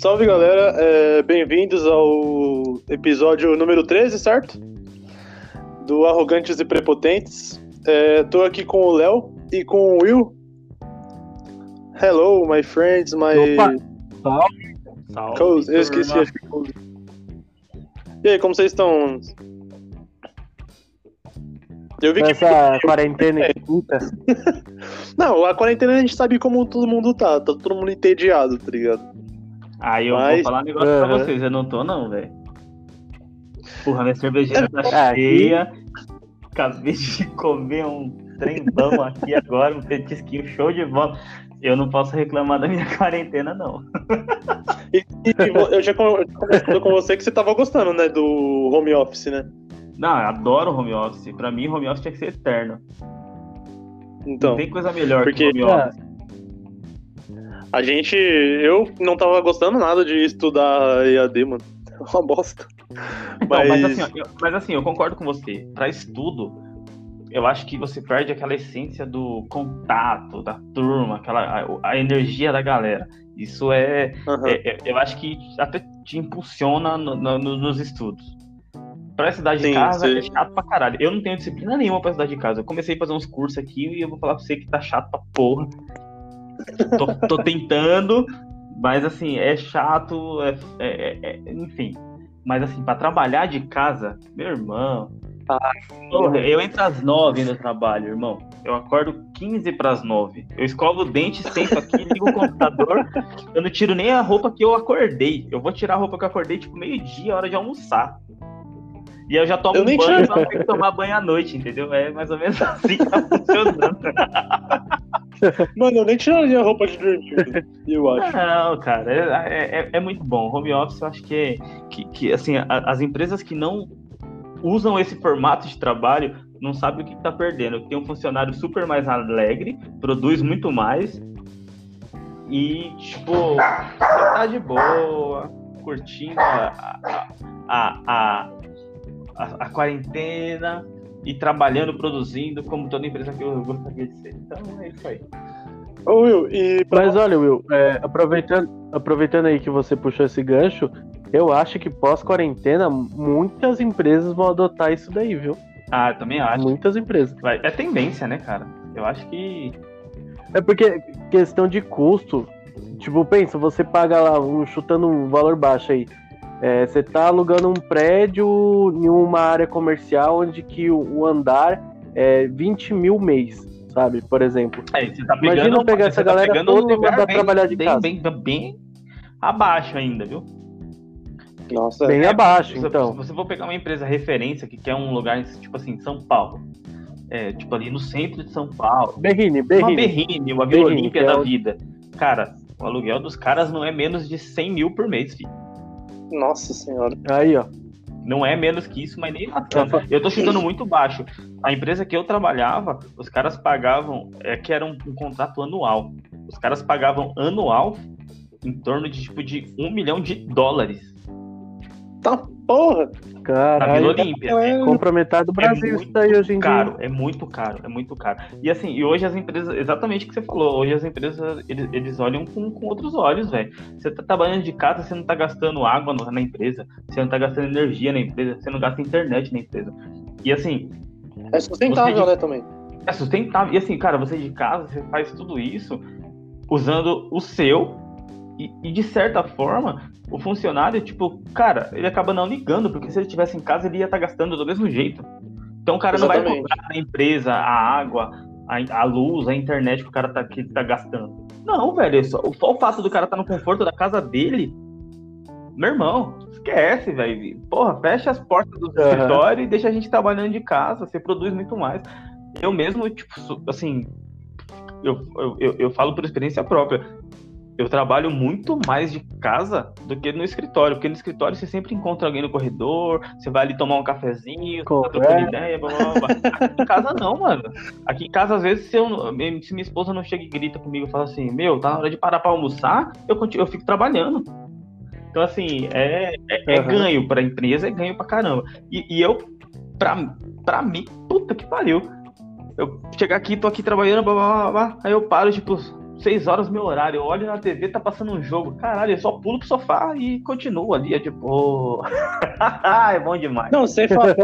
Salve galera, é, bem-vindos ao episódio número 13, certo? Do Arrogantes e Prepotentes. É, tô aqui com o Léo e com o Will. Hello, my friends, my. Opa. Salve. Salve, Cozy. Eu esqueci, acho que Cozy. E aí, como vocês estão? Eu vi que. Essa quarentena aí, puta. Não, a quarentena a gente sabe como todo mundo tá. Tá todo mundo entediado, tá ligado? Aí eu Mas- vou falar um negócio pra Aham. vocês, eu não tô não, velho. Porra, minha cervejeira tá aqui- cheia. Acabei de comer um trembão aqui agora, um petisquinho show de bola. Eu não posso reclamar da minha quarentena, não. E, e eu já con- eu tinha conversado com você que você tava gostando, né, do home office, né? Não, eu adoro home office. Pra mim, home office tinha que ser eterno. Então. Não tem coisa melhor porque- que home office. A gente. Eu não tava gostando nada de estudar EAD, mano. É uma bosta. Então, Mas, mas... assim, ó, eu, mas assim, eu concordo com você. Pra estudo, eu acho que você perde aquela essência do contato, da turma, aquela, a, a energia da galera. Isso é, Aham. é- é- Eu acho que até te impulsiona no- no- no- nos estudos. Pra estudar de casa sim. é chato pra caralho. Eu não tenho disciplina nenhuma pra estudar de casa. Eu comecei a fazer uns cursos aqui e eu vou falar pra você que tá chato pra porra. Tô, tô tentando, mas assim, é chato, é- é- é- é- enfim. Mas assim, pra trabalhar de casa, meu irmão. Porra, eu entro às nove no trabalho, irmão. Eu acordo 15 pras nove. Eu escovo o dente, sento aqui, ligo o computador. Eu não tiro nem a roupa que eu acordei. Eu vou tirar a roupa que eu acordei, tipo, meio-dia, hora de almoçar. E eu já tomo Eu um banho não ter que tomar banho à noite, entendeu? É mais ou menos assim que tá funcionando. Mano, eu nem tiraria a roupa de dormir, eu acho. Não, cara, é, é- é muito bom. Home office, eu acho que, é, que, que, assim, a- as empresas que não usam esse formato de trabalho não sabem o que está perdendo. Tem um funcionário super mais alegre, produz muito mais e, tipo, tá de boa, curtindo a, a, a, a, a quarentena e trabalhando, produzindo, como toda empresa que eu gostaria de ser. Então, é isso aí. Ô, Will, e Mas olha, Will, é, aproveitando, aproveitando aí que você puxou esse gancho, eu acho que pós-quarentena muitas empresas vão adotar isso daí, viu? Ah, eu também acho. Muitas empresas. Vai- É tendência, né, cara? Eu acho que. É porque questão de custo, tipo, pensa, você paga lá, um, chutando um valor baixo aí. É, você tá alugando um prédio em uma área comercial onde que o, andar é 20 mil mês, sabe? Por exemplo. É, você tá Imagina pegando, pegar você essa tá galera um toda e mandar bem, trabalhar de bem, casa. Bem, bem abaixo ainda, viu? Nossa, Bem É, abaixo, se, então. Se você for pegar uma empresa referência que quer um lugar, tipo assim, São Paulo. É, tipo ali no centro de São Paulo. Berrine, Uma Berrine. Berrine, uma Vila Berrine, Olímpia é da o- vida. Cara, o aluguel dos caras não é menos de 100 mil por mês, filho. Nossa senhora. Aí, ó. Não é menos que isso, mas nem lascando. Eu tô chutando muito baixo. A empresa que eu trabalhava, os caras pagavam, é que era um, um contrato anual. Os caras pagavam anual em torno de tipo de um milhão de dólares Tá porra. na Vila. Olímpia. É, Compra metade do Brasil muito isso daí hoje em caro, dia. é muito caro, é muito caro. E assim, e hoje as empresas, exatamente o que você falou, hoje as empresas, eles, eles olham com, com outros olhos, velho. Você tá trabalhando de casa, você não tá gastando água na empresa, você não tá gastando energia na empresa, você não gasta internet na empresa. E assim, é sustentável, Você- né, também. é sustentável. E assim, cara, você de casa, você faz tudo isso usando o seu e, e, de certa forma, o funcionário, tipo, cara, ele acaba não ligando, porque se ele estivesse em casa, ele ia estar gastando do mesmo jeito. Então o cara não vai Exatamente. cobrar na empresa a água, a, a luz, a internet que o cara tá, que tá gastando. Não, velho, é só, só o fato do cara estar no conforto da casa dele, meu irmão, esquece, velho. Porra, fecha as portas do Aham. escritório e deixa a gente trabalhando de casa, você produz muito mais. Eu mesmo, tipo, assim, eu, eu, eu, eu falo por experiência própria. Eu trabalho muito mais de casa do que no escritório, porque no escritório você sempre encontra alguém no corredor, você vai ali tomar um cafezinho, tá trocando ideia, blá, blá, blá. Aqui em casa não, mano. Aqui em casa, às vezes, se, eu, se minha esposa não chega e grita comigo e fala assim, meu, tá na hora de parar pra almoçar, eu, continuo, eu fico trabalhando. Então, assim, é, é, é Aham. ganho pra empresa, é ganho pra caramba. E, e eu, pra, pra mim, puta que pariu. Eu chegar aqui, tô aqui trabalhando, blá, blá, blá, blá, aí eu paro, tipo, seis horas meu horário. Eu olho na TV, tá passando um jogo. Caralho, eu só pulo pro sofá e continuo ali. É tipo. é bom demais. Não, sem falar,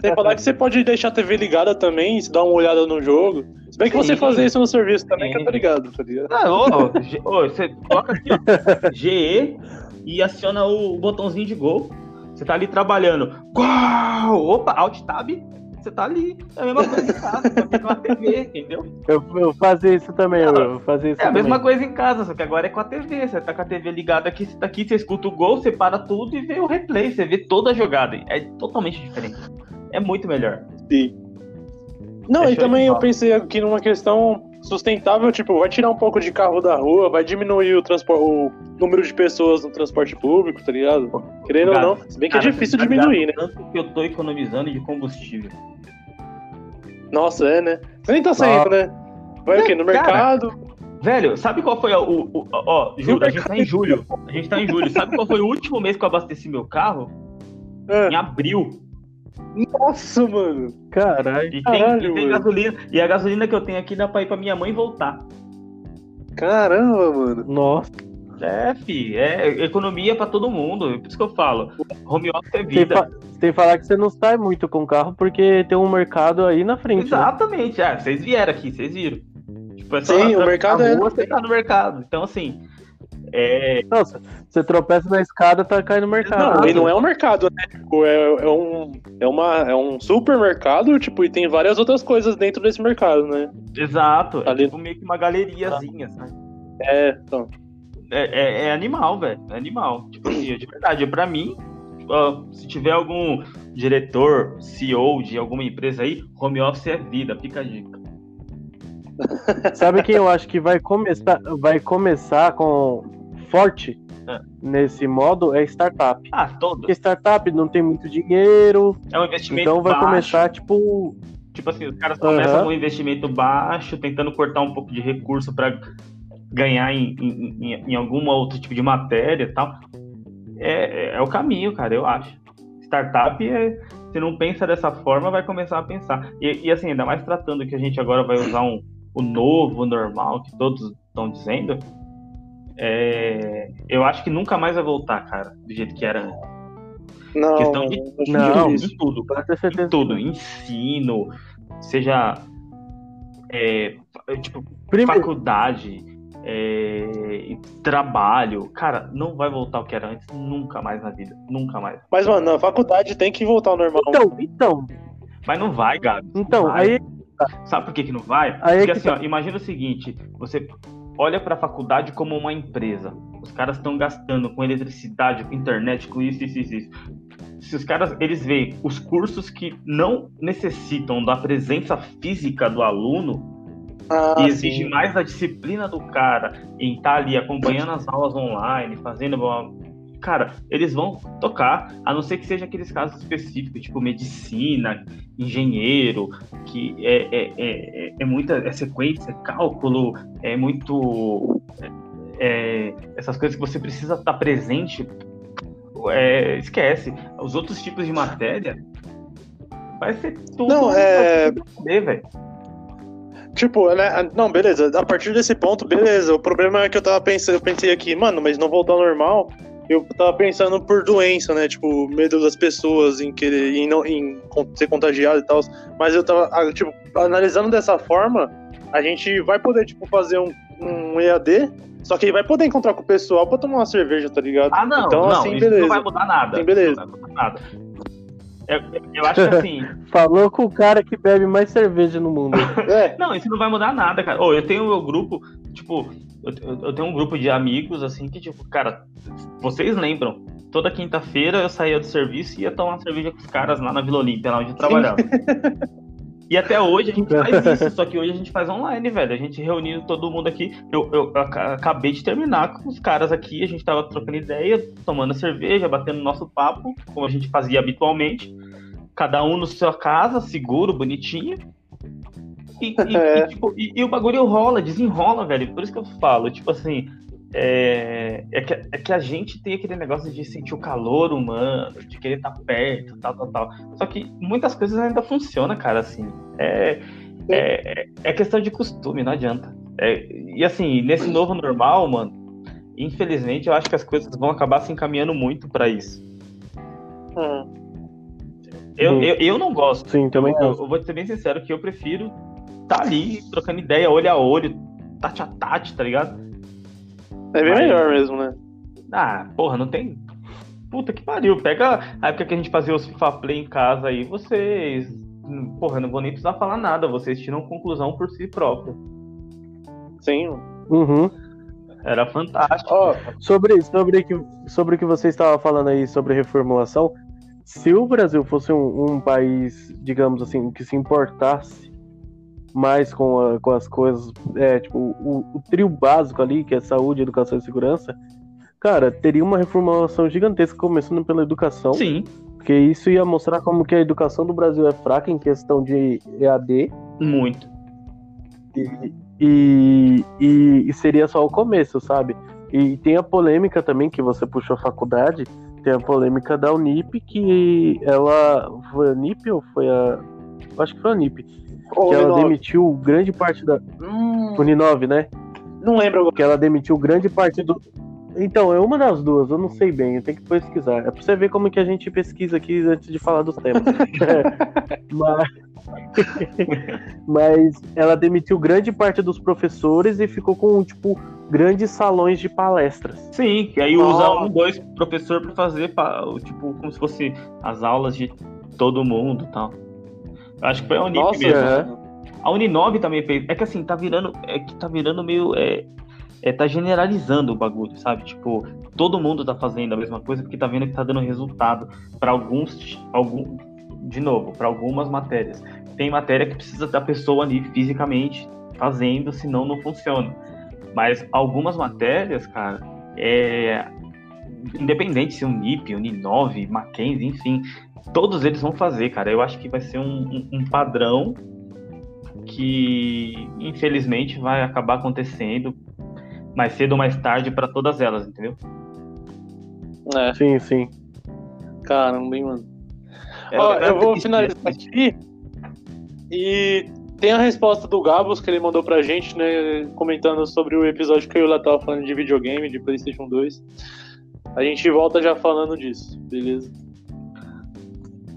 sem falar que você pode deixar a TV ligada também, se dar uma olhada no jogo. Se bem que você Sim. fazer isso no serviço também, que eu Sim. tô ligado, tá ligado? Ah, ô, ô, você coloca aqui, ó, GE e aciona o botãozinho de gol. Você tá ali trabalhando. Uau! Opa, Alt Tab. Você tá ali. É a mesma coisa em casa, só que com a TV, entendeu? Eu, eu fazia isso também, eu, eu fazia isso É a também. mesma coisa em casa, só que agora é com a TV. Você tá com a TV ligada aqui, você tá aqui, você escuta o gol, você para tudo e vê o replay, você vê toda a jogada. É totalmente diferente. É muito melhor. Sim. Não, É e também eu pensei aqui numa questão sustentável, tipo, vai tirar um pouco de carro da rua, vai diminuir o, o número de pessoas no transporte público, tá ligado? Querendo ou não, se bem que é Cara, difícil você tá diminuir, né? Tanto que eu tô economizando de combustível. Nossa, é, né? Você nem tá saindo, né? Vai o quê? No Cara, mercado? Velho, sabe qual foi o. o- o- ó, Ju, a gente tá em julho. A gente tá em julho. Sabe qual foi o último mês que eu abasteci meu carro? Ah, Em abril. Nossa, mano. Caralho. E tem, Caralho, e tem mano. gasolina. E a gasolina que eu tenho aqui dá pra ir pra minha mãe voltar. Caramba, mano. Nossa. É, fi, é economia pra todo mundo. É por isso que eu falo. Home office é vida. fa sem falar que você não sai muito com o carro porque tem um mercado aí na frente. né? Exatamente. Ah, vocês vieram aqui, vocês viram. Tipo, é só Sim, o mercado é- rua, Você tá no mercado. Então, assim. É, Nossa, você tropeça na escada, tá caindo no mercado. Não, e não é um mercado, né? Tipo, é, é um, é, uma, é um supermercado, tipo, e tem várias outras coisas dentro desse mercado, né? exato. É Ali- tipo meio que uma galeriazinha, sabe? É, então. É, é- é animal, velho. É animal. Tipo assim, de verdade, pra mim, se tiver algum diretor, CEO de alguma empresa aí, home office é vida, fica a dica. Sabe quem eu acho que vai começar, vai começar com forte É. nesse modo? É startup. Ah, todo. Porque startup não tem muito dinheiro, É um investimento então vai baixo. começar, tipo. Tipo assim, os caras começam com um investimento baixo, tentando cortar um pouco de recurso pra ganhar em, em, em- em algum outro tipo de matéria e tal. É, é, é o caminho, cara, eu acho. Startup, é, se não pensa dessa forma, vai começar a pensar. E, e, assim, ainda mais tratando que a gente agora vai usar um, o novo, o normal, que todos estão dizendo, é, eu acho que nunca mais vai voltar, cara, do jeito que era antes. Não, Questão de- Não. Em tudo. Em tudo, ensino, seja é, tipo Primeiro, faculdade, é, e trabalho, cara, não vai voltar ao que era antes nunca mais na vida, nunca mais. Mas, mano, na faculdade tem que voltar ao normal. então, então, Mas não vai, Gabi. então, vai. aí sabe por que, que não vai? Aí é Porque que assim, ó, imagina o seguinte, você olha pra faculdade como uma empresa. Os caras estão gastando com eletricidade, com internet, com isso, isso, isso, isso. Se os caras, eles veem os cursos que não necessitam da presença física do aluno, Ah, e exige sim. mais da disciplina do cara em estar ali acompanhando as aulas online, fazendo uma... Cara, eles vão tocar, a não ser que seja aqueles casos específicos, tipo medicina, engenheiro, que é, é, é, é- é muita é sequência, é cálculo, é muito. é- é- essas coisas que você precisa estar presente, é, esquece. Os outros tipos de matéria vai ser tudo. Não, é- poder, velho. Tipo, né? Não, beleza. A partir desse ponto, beleza. O problema é que eu tava pensando, eu pensei aqui, mano, mas não voltar ao normal. Eu tava pensando por doença, né? Tipo, medo das pessoas em querer em não, em ser contagiado e tal. Mas eu tava, tipo, analisando dessa forma, a gente vai poder, tipo, fazer um, um EAD, só que vai poder encontrar com o pessoal pra tomar uma cerveja, tá ligado? Ah, não, Então, não, assim, isso beleza. não vai mudar nada. Sim, beleza. Isso Não vai mudar nada. Eu, eu acho que assim, falou com o cara que bebe mais cerveja no mundo. É, não, isso não vai mudar nada, cara. Ô, eu tenho o meu grupo, tipo, eu, eu- eu tenho um grupo de amigos, assim, que, tipo, cara, vocês lembram? Toda quinta-feira eu saía do serviço e ia tomar cerveja com os caras lá na Vila Olímpia, lá onde eu trabalhava. E até hoje a gente faz isso, só que hoje a gente faz online, velho. A gente reuniu todo mundo aqui. Eu, eu aca- acabei de terminar com os caras aqui, a gente tava trocando ideia, tomando cerveja, batendo nosso papo, como a gente fazia habitualmente. Cada um na sua casa, seguro, bonitinho. E, e- É. e, tipo, e- e o bagulho rola, desenrola, velho. Por isso que eu falo, tipo assim. É, é, que, é que a gente tem aquele negócio de sentir o calor humano, de querer estar perto, tal, tal, tal. Só que muitas coisas ainda funcionam, cara, assim. É, é, é questão de costume, não adianta. É, e assim, nesse novo normal, mano, infelizmente eu acho que as coisas vão acabar se encaminhando muito pra isso. Hum. Eu, eu, eu não gosto. Sim, também eu, eu vou ser bem sincero que eu prefiro tá ali, trocando ideia, olho a olho, tate a tate, tá ligado? É bem Mas- melhor mesmo, né? Ah, porra, não tem. Puta que pariu. Pega a época que a gente fazia os FIFA Play em casa aí, vocês. Porra, não vou nem precisar falar nada, vocês tiram conclusão por si próprio. Sim. Uhum. Era fantástico. Ó, Sobre, sobre, que, sobre o que você estava falando aí sobre reformulação, se o Brasil fosse um, um país, digamos assim, que se importasse mais com, a- com as coisas, é, tipo, o, o trio básico ali, que é saúde, educação e segurança, cara, teria uma reformulação gigantesca começando pela educação, Sim, porque isso ia mostrar como que a educação do Brasil é fraca em questão de EAD, muito. e, e, e seria só o começo, sabe? E tem a polêmica também, que você puxou a faculdade, tem a polêmica da Unip, que ela. Foi a Unip ou foi a. Acho que foi a Unip. Que ela demitiu grande parte da. Hum, Uninove, né? não lembro agora. Que ela demitiu grande parte do. Então, é uma das duas, eu não sei bem, eu tenho que pesquisar. É pra você ver como que a gente pesquisa aqui antes de falar dos temas. Mas... Mas ela demitiu grande parte dos professores e ficou com, tipo, grandes salões de palestras. Sim, e aí usa um, dois professor pra fazer, tipo, como se fosse as aulas de todo mundo e tal. Acho que foi a Unip Nossa, mesmo. é. A Uninove também fez. É que assim, tá virando. É que tá virando meio. É, é, tá generalizando o bagulho, sabe? Tipo, todo mundo tá fazendo a mesma coisa porque tá vendo que tá dando resultado para alguns. Algum, de novo, para algumas matérias. Tem matéria que precisa da pessoa ali fisicamente fazendo, senão não funciona. Mas algumas matérias, cara, é. Independente se Unip, Uninove, Mackenzie, enfim, todos eles vão fazer, cara. Eu acho que vai ser um, um- um padrão que infelizmente vai acabar acontecendo mais cedo ou mais tarde para todas elas, entendeu? É, Sim, sim. caramba, hein, mano. É, Ó, é eu vou triste, finalizar né? aqui. E tem a resposta do Gabos que ele mandou pra gente, né? Comentando sobre o episódio que eu lá tava falando de videogame, de PlayStation 2. A gente volta já falando disso, beleza?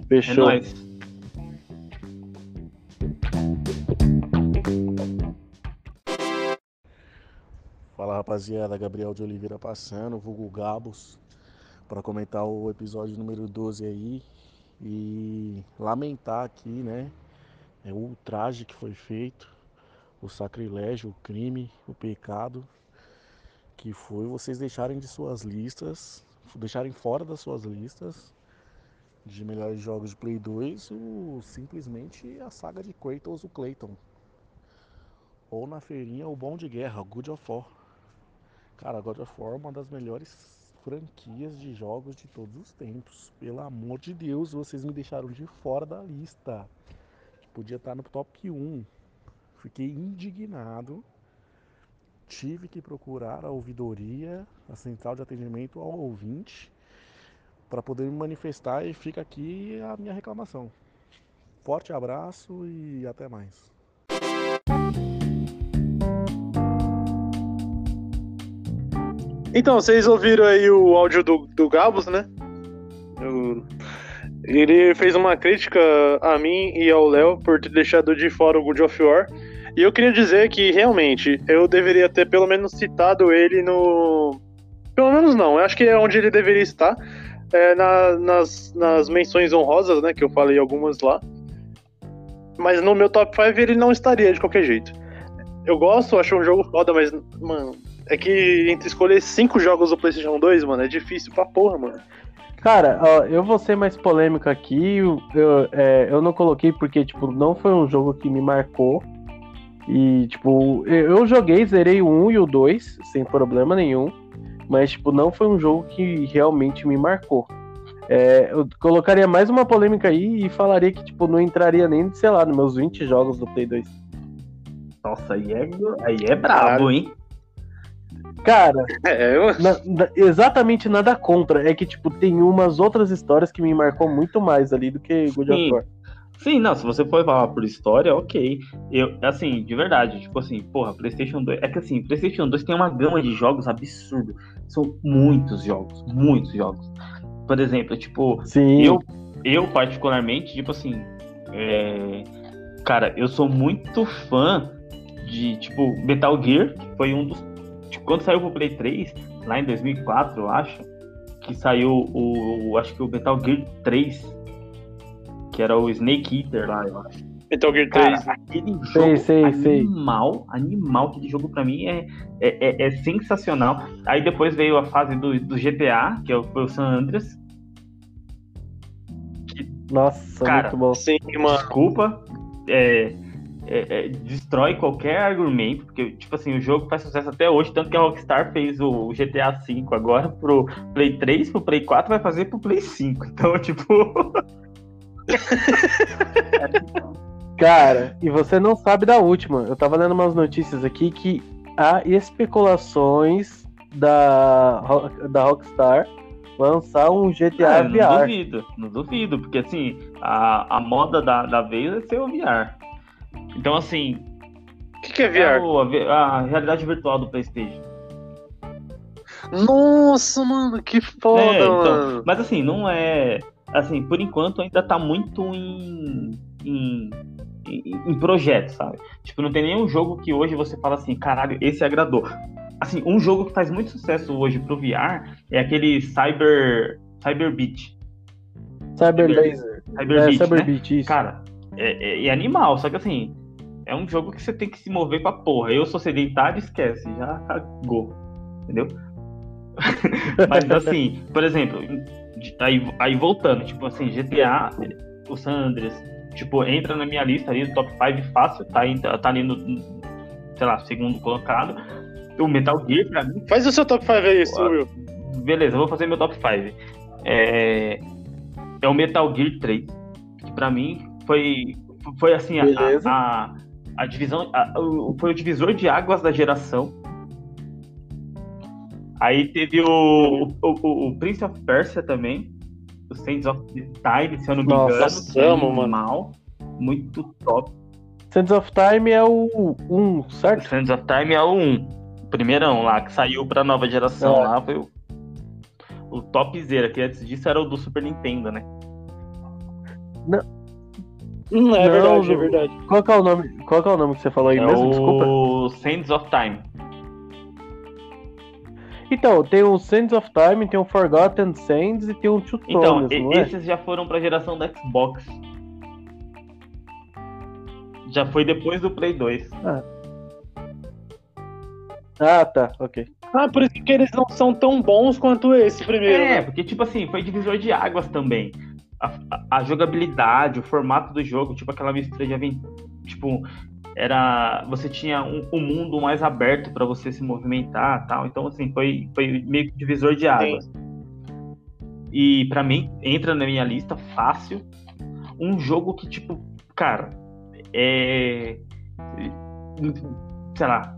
É Fechou. nóis. Fala rapaziada, Gabriel de Oliveira passando, vulgo Gabos, para comentar o episódio número 12 aí e lamentar aqui, né, é, o ultraje que foi feito, o sacrilégio, o crime, o pecado, que foi vocês deixarem de suas listas, deixarem fora das suas listas de melhores jogos de Play 2 o, simplesmente a saga de Kratos, o Clayton. Ou na feirinha o Bom de Guerra, o Good of War. Cara, God of War é uma das melhores franquias de jogos de todos os tempos. Pelo amor de Deus, vocês me deixaram de fora da lista. Podia estar no top 1. Fiquei indignado. Tive que procurar a ouvidoria, a central de atendimento ao ouvinte, para poder me manifestar e fica aqui a minha reclamação. Forte abraço e até mais. Então, vocês ouviram aí o áudio do, do Gabos, né? Eu- Ele fez uma crítica a mim e ao Léo por ter deixado de fora o God of War. E eu queria dizer que, realmente, eu deveria ter pelo menos citado ele no. Pelo menos não, eu acho que é onde ele deveria estar. É, na- nas, nas menções honrosas, né? Que eu falei algumas lá. Mas no meu top 5 ele não estaria de qualquer jeito. Eu gosto, acho um jogo foda, mas, mano, é que entre escolher cinco jogos do PlayStation 2, mano, é difícil pra porra, mano. Cara, ó, eu vou ser mais polêmico aqui. Eu, eu, é, eu não coloquei porque, tipo, não foi um jogo que me marcou. E, tipo, eu, joguei, zerei o 1 e o 2, sem problema nenhum. Mas, tipo, não foi um jogo que realmente me marcou. É, eu colocaria mais uma polêmica aí e falaria que, tipo, não entraria nem, sei lá, nos meus 20 jogos do Play 2. Nossa, aí é, aí é brabo, hein? Cara, É, eu... Na- na- exatamente nada contra. É que, tipo, tem umas outras histórias que me marcou muito mais ali do que God of Sim. War. Sim, não, se você for falar por história, ok. Eu, assim, de verdade, tipo assim, porra, PlayStation 2. É que assim, PlayStation 2 tem uma gama de jogos absurdo. São muitos jogos, muitos jogos. Por exemplo, tipo, Sim. eu, eu particularmente, tipo assim, é, cara, eu sou muito fã de, tipo, Metal Gear, que foi um dos. Tipo, quando saiu pro Play 3, lá em 2004, eu acho, que saiu o. o- acho que o Metal Gear 3, que era o Snake Eater lá, eu acho. Metal Gear Cara, 3. aquele Sei, jogo sei, sei. animal, animal, aquele jogo pra mim é, é, é- é sensacional. Aí depois veio a fase do, do GTA, que é o- foi o San Andreas. Nossa, Cara, muito bom. Sim, mano. Desculpa, é, é- é, destrói qualquer argumento, porque, tipo assim, o jogo faz sucesso até hoje, tanto que a Rockstar fez o GTA V agora pro Play 3, pro Play 4, vai fazer pro Play 5. Então, tipo, Cara, e você não sabe da última. Eu tava lendo umas notícias aqui que há especulações da, da Rockstar lançar um GTA Ah, não VR. duvido, não duvido, porque assim, a, a moda da, da vez é ser o VR. Então, assim, O que, que é é VR? o- a, a realidade virtual do PlayStation. Nossa, mano, que foda, É, então, mano. Mas assim, não é. Assim, por enquanto ainda tá muito em. em, em, projeto, sabe? Tipo, não tem nenhum jogo que hoje você fala assim, caralho, esse agradou. Assim, um jogo que faz muito sucesso hoje pro VR é aquele Cyber. Cyber Beat. Cyber Cyber- Laser. Cyber É, Beat, Cyber né? Beat, isso. Cara, é, é- é animal, só que assim, é um jogo que você tem que se mover pra porra. Eu sou sedentário, esquece, já cagou. Entendeu? Mas assim, por exemplo, de- aí, aí voltando, tipo assim, GTA, o San Andreas, tipo, entra na minha lista ali, no top 5 fácil, tá, tá ali no, sei lá, segundo colocado. O Metal Gear, pra mim, Faz o seu top 5 aí, Will. beleza, vou fazer meu top 5. É, é o Metal Gear 3, que pra mim foi, foi assim, a, a, a divisão, a- foi o divisor de águas da geração. Aí teve o, o, o- o Prince of Persia também, o Saints of Time, se eu não me Nossa, engano. que é amo, mano. animal, Muito top. Sands of Time é o 1, O certo? Sands of Time é o 1. O primeirão lá, que saiu pra nova geração É. lá, foi o, o topzera, que antes disso era o do Super Nintendo, né? Hum, é Não, verdade, é não. verdade. Qual que é o nome? Qual que é o nome que você falou aí é mesmo? o Desculpa. Sands of Time. Então, tem o Sands of Time, tem o Forgotten Sands e tem o Two Então, e- não é? esses já foram pra geração da Xbox. Já foi depois do Play 2. Ah, tá, ok. Ah, por isso que eles não são tão bons quanto esse primeiro. É, né? porque, tipo assim, foi divisor de águas também. A, a- a jogabilidade, o formato do jogo, tipo aquela mistura de aventura. Tipo, era. Você tinha um, um mundo mais aberto pra você se movimentar tal. Então, assim, foi, foi meio que divisor de águas. E pra mim, entra na minha lista fácil. Um jogo que, tipo, cara, é. Sei lá.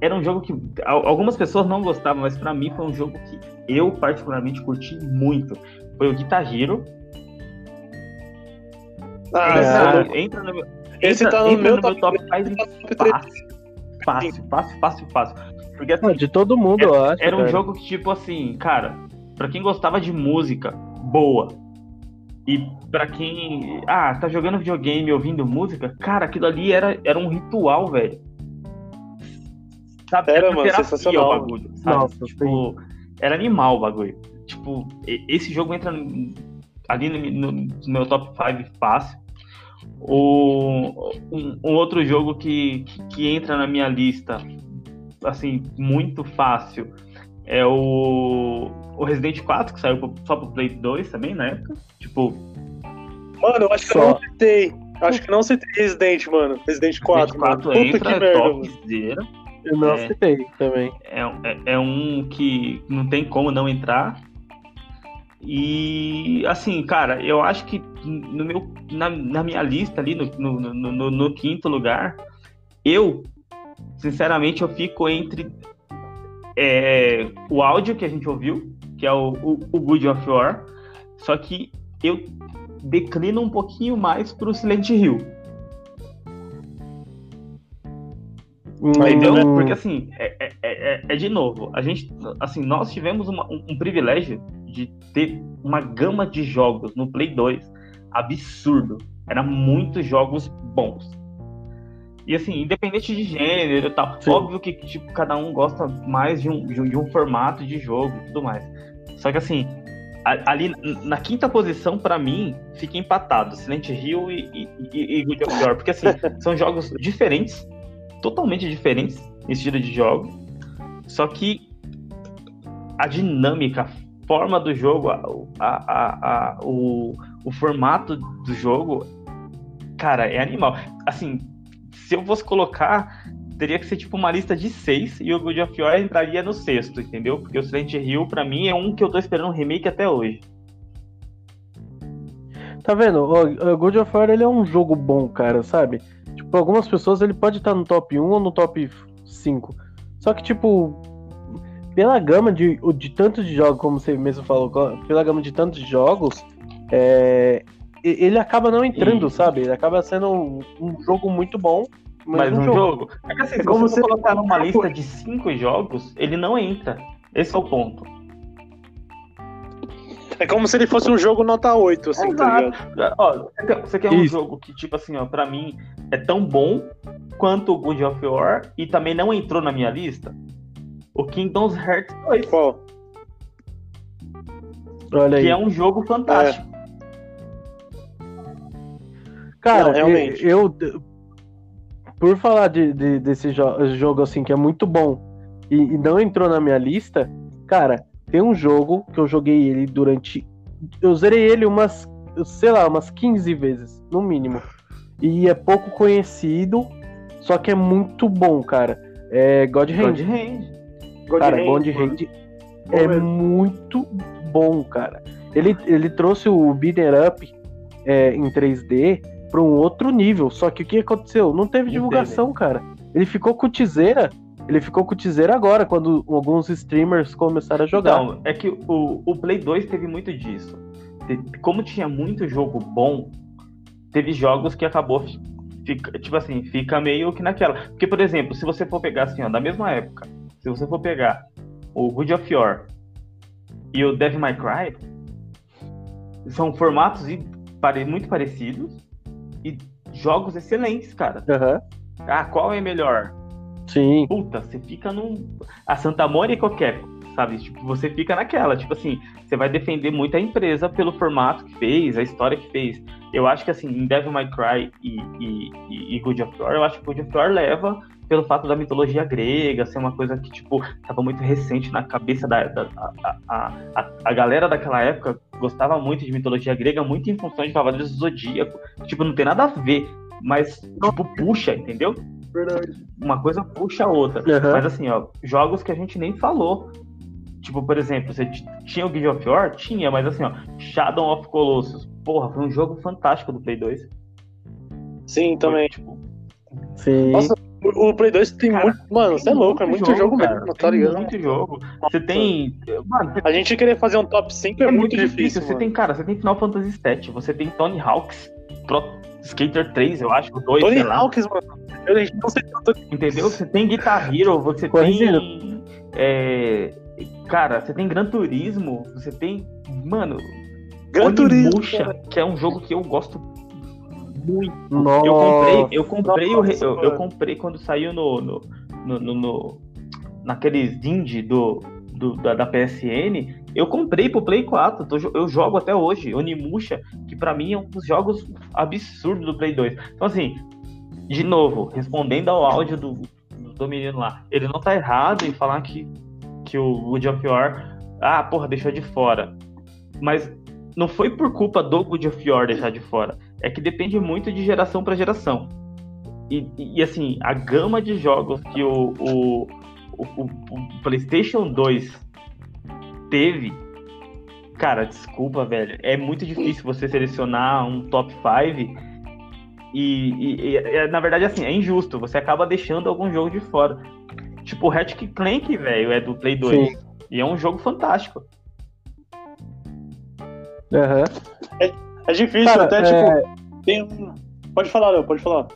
Era um jogo que al- algumas pessoas não gostavam, mas pra mim foi um jogo que eu particularmente curti muito. Foi o Guitar Hero. Ah, É. esse, entra no meu, esse entra- tá no entra meu no top, meu top 5 top três. fácil. Fácil, fácil, fácil, fácil. Porque assim, de todo mundo, eu acho. era um cara. jogo que, tipo assim, cara, pra quem gostava de música boa e pra quem, ah, tá jogando videogame ouvindo música, cara, aquilo ali era, era um ritual, velho. Sabe? Era, uma mano, sensacional. o bagulho, sabe? Nossa, tipo, era animal o bagulho. Tipo, esse jogo entra ali no, no- no meu top 5 fácil. O, um, um outro jogo que, que, entra na minha lista, assim, muito fácil, é o, o Resident 4, que saiu só pro Play 2 também na época. Tipo, Mano, eu acho que eu Só. não citei. Acho que não citei Resident, mano. Resident 4, Resident 4 mano. Puta entra, que é merda, topzera. Eu não É. citei também. É, é, é um que não tem como não entrar. E assim, cara, eu acho que no meu, na, na minha lista ali, no, no, no- no- quinto lugar, eu, sinceramente, eu fico entre é, o áudio que a gente ouviu, que é o, o, o Good of War, só que eu declina um pouquinho mais pro Silent Hill. Entendeu? Hum, Porque assim, é, é- é- é de novo, a gente, assim, nós tivemos uma- um, um privilégio de ter uma gama de jogos no Play 2 absurdo. Era muitos jogos bons. E assim, independente de gênero e tal, Sim. óbvio que tipo, cada um gosta mais de um, de um, de um formato de jogo e tudo mais. Só que assim, ali na quinta posição, pra mim, fica empatado Silent Hill e, e, e, e God of War. Porque assim, são jogos diferentes, totalmente diferentes em estilo de jogo. Só que a dinâmica, a forma do jogo, a, a, a- o, o formato do jogo, cara, é animal. Assim, se eu fosse colocar, teria que ser tipo uma lista de seis e o God of War entraria no sexto, entendeu? Porque o Silent Hill, pra mim, é um que eu tô esperando um remake até hoje. Tá vendo? O God of War ele é um jogo bom, cara, sabe? Tipo, algumas pessoas ele pode estar no top 1 ou no top 5. Só que, tipo, pela gama de, de tantos jogos, como você mesmo falou, pela gama de tantos jogos, é, ele acaba não entrando, sabe? Ele acaba sendo um, um jogo muito bom. Mas, Mas um jogo. É que assim, se como você colocar numa lista de cinco jogos, ele não entra. Esse é o ponto. É como se ele fosse um jogo nota 8, assim, tá Exato. ligado? Ó, você quer, você quer um Isso. jogo que, tipo assim, ó, pra mim é tão bom quanto o God of War e também não entrou na minha lista? O Kingdoms Hearts 2, Qual? Olha aí. que é um jogo fantástico. Cara, Não, realmente. eu, eu- por falar de, de- desse jo- jogo assim que é muito bom e, e não entrou na minha lista, cara, tem um jogo que eu joguei ele durante, eu zerei ele umas, sei lá, umas 15 vezes, no mínimo. E é pouco conhecido, só que é muito bom, cara. É God Hand. God Hand. Cara, Hand, God. Hand é mesmo. muito bom, cara. Ele, ele trouxe o Beaten Up é, em 3D para um outro nível. Só que o que aconteceu? Não teve divulgação, cara. Ele ficou com tiseira. Ele ficou com tiseira agora, quando alguns streamers começaram a jogar. Então, é que o, o Play 2 teve muito disso. Como tinha muito jogo bom, teve jogos que acabou, fi- fica, tipo assim, fica meio que naquela. Porque, por exemplo, se você for pegar assim, ó, da mesma época, se você for pegar o God of War e o Devil May Cry, são formatos muito parecidos e jogos excelentes, cara. Aham. Ah, qual é melhor? Sim. puta, você fica num. A Santa Mônica qualquer, sabe? Tipo, você fica naquela. Tipo assim, você vai defender muito a empresa pelo formato que fez, a história que fez. Eu acho que assim, em Devil May Cry e, e, e, God of War, eu acho que God of War leva pelo fato da mitologia grega ser uma coisa que, tipo, tava muito recente na cabeça da. da a, a, a, a galera daquela época gostava muito de mitologia grega, muito em função de Cavaleiros do Zodíaco. Tipo, não tem nada a ver. Mas, tipo, puxa, entendeu? Uma coisa puxa a outra. Aham. Mas assim, ó, jogos que a gente nem falou. Tipo, por exemplo, você tinha o God of War? Tinha, mas assim, ó, Shadow of Colossus. Porra, foi um jogo fantástico do Play 2. Sim, também. Tipo, Sim. Nossa, O, Play 2 tem Cara, muito. Mano, você é louco, é muito jogo, cara. mesmo, tá ligado? muito jogo. Você tem. Mano, A gente querer fazer um top 5 é, muito difícil. Você mano. tem, cara, você tem Final Fantasy VII, você tem Tony Hawks, Pro Skater 3, eu acho, o 2, Tony sei lá. Hawks, mano. Eu não sei tanto. Entendeu? Você tem Guitar Hero, você tem. é, cara, você tem Gran Turismo, você tem. Mano, Gran Turismo. Onimusha, que é um jogo que eu gosto muito. Nossa. Eu comprei, eu comprei, o re- Nossa, eu, eu mano. comprei quando saiu no, no, no, no- no- naqueles indie do, do- da, da PSN. Eu comprei pro Play 4, tô eu jogo até hoje. Onimusha, que pra mim é um dos jogos absurdos do Play 2. Então, assim, de novo, respondendo ao áudio do, do menino lá, ele não tá errado em falar que, que o God of War, ah, porra, deixou de fora. Mas não foi por culpa do God of War deixar de fora. É que depende muito de geração para geração. E, e, assim, a gama de jogos que o, o, o, o- PlayStation 2 teve. Cara, desculpa, velho. É muito difícil você selecionar um top 5. E, e- e- na verdade, assim, é injusto. Você acaba deixando algum jogo de fora. Tipo, o Ratchet Clank, velho, é do Play 2. Sim. E é um jogo fantástico. Aham. É difícil, Cara, até, é, tipo, tem um. Pode falar, Léo, pode falar.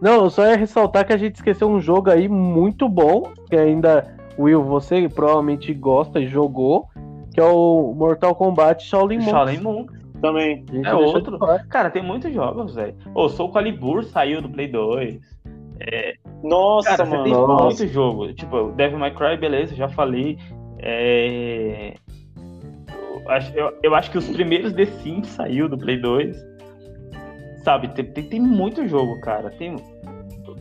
Não, eu só ia ressaltar que a gente esqueceu um jogo aí muito bom, que ainda, Will, você provavelmente gosta e jogou, que é o Mortal Kombat Shaolin Monks. Shaolin Monk. Também. É outro. Cara, tem muitos jogos, velho. Ô, Soul Calibur saiu do Play 2. Nossa, Cara, você mano. tem nossa. muito jogo. Tipo, Devil May Cry, beleza, já falei. É... Eu, acho, eu, acho que os primeiros The Sims saiu do Play 2. Sabe, tem, tem, tem muito jogo, cara. Tem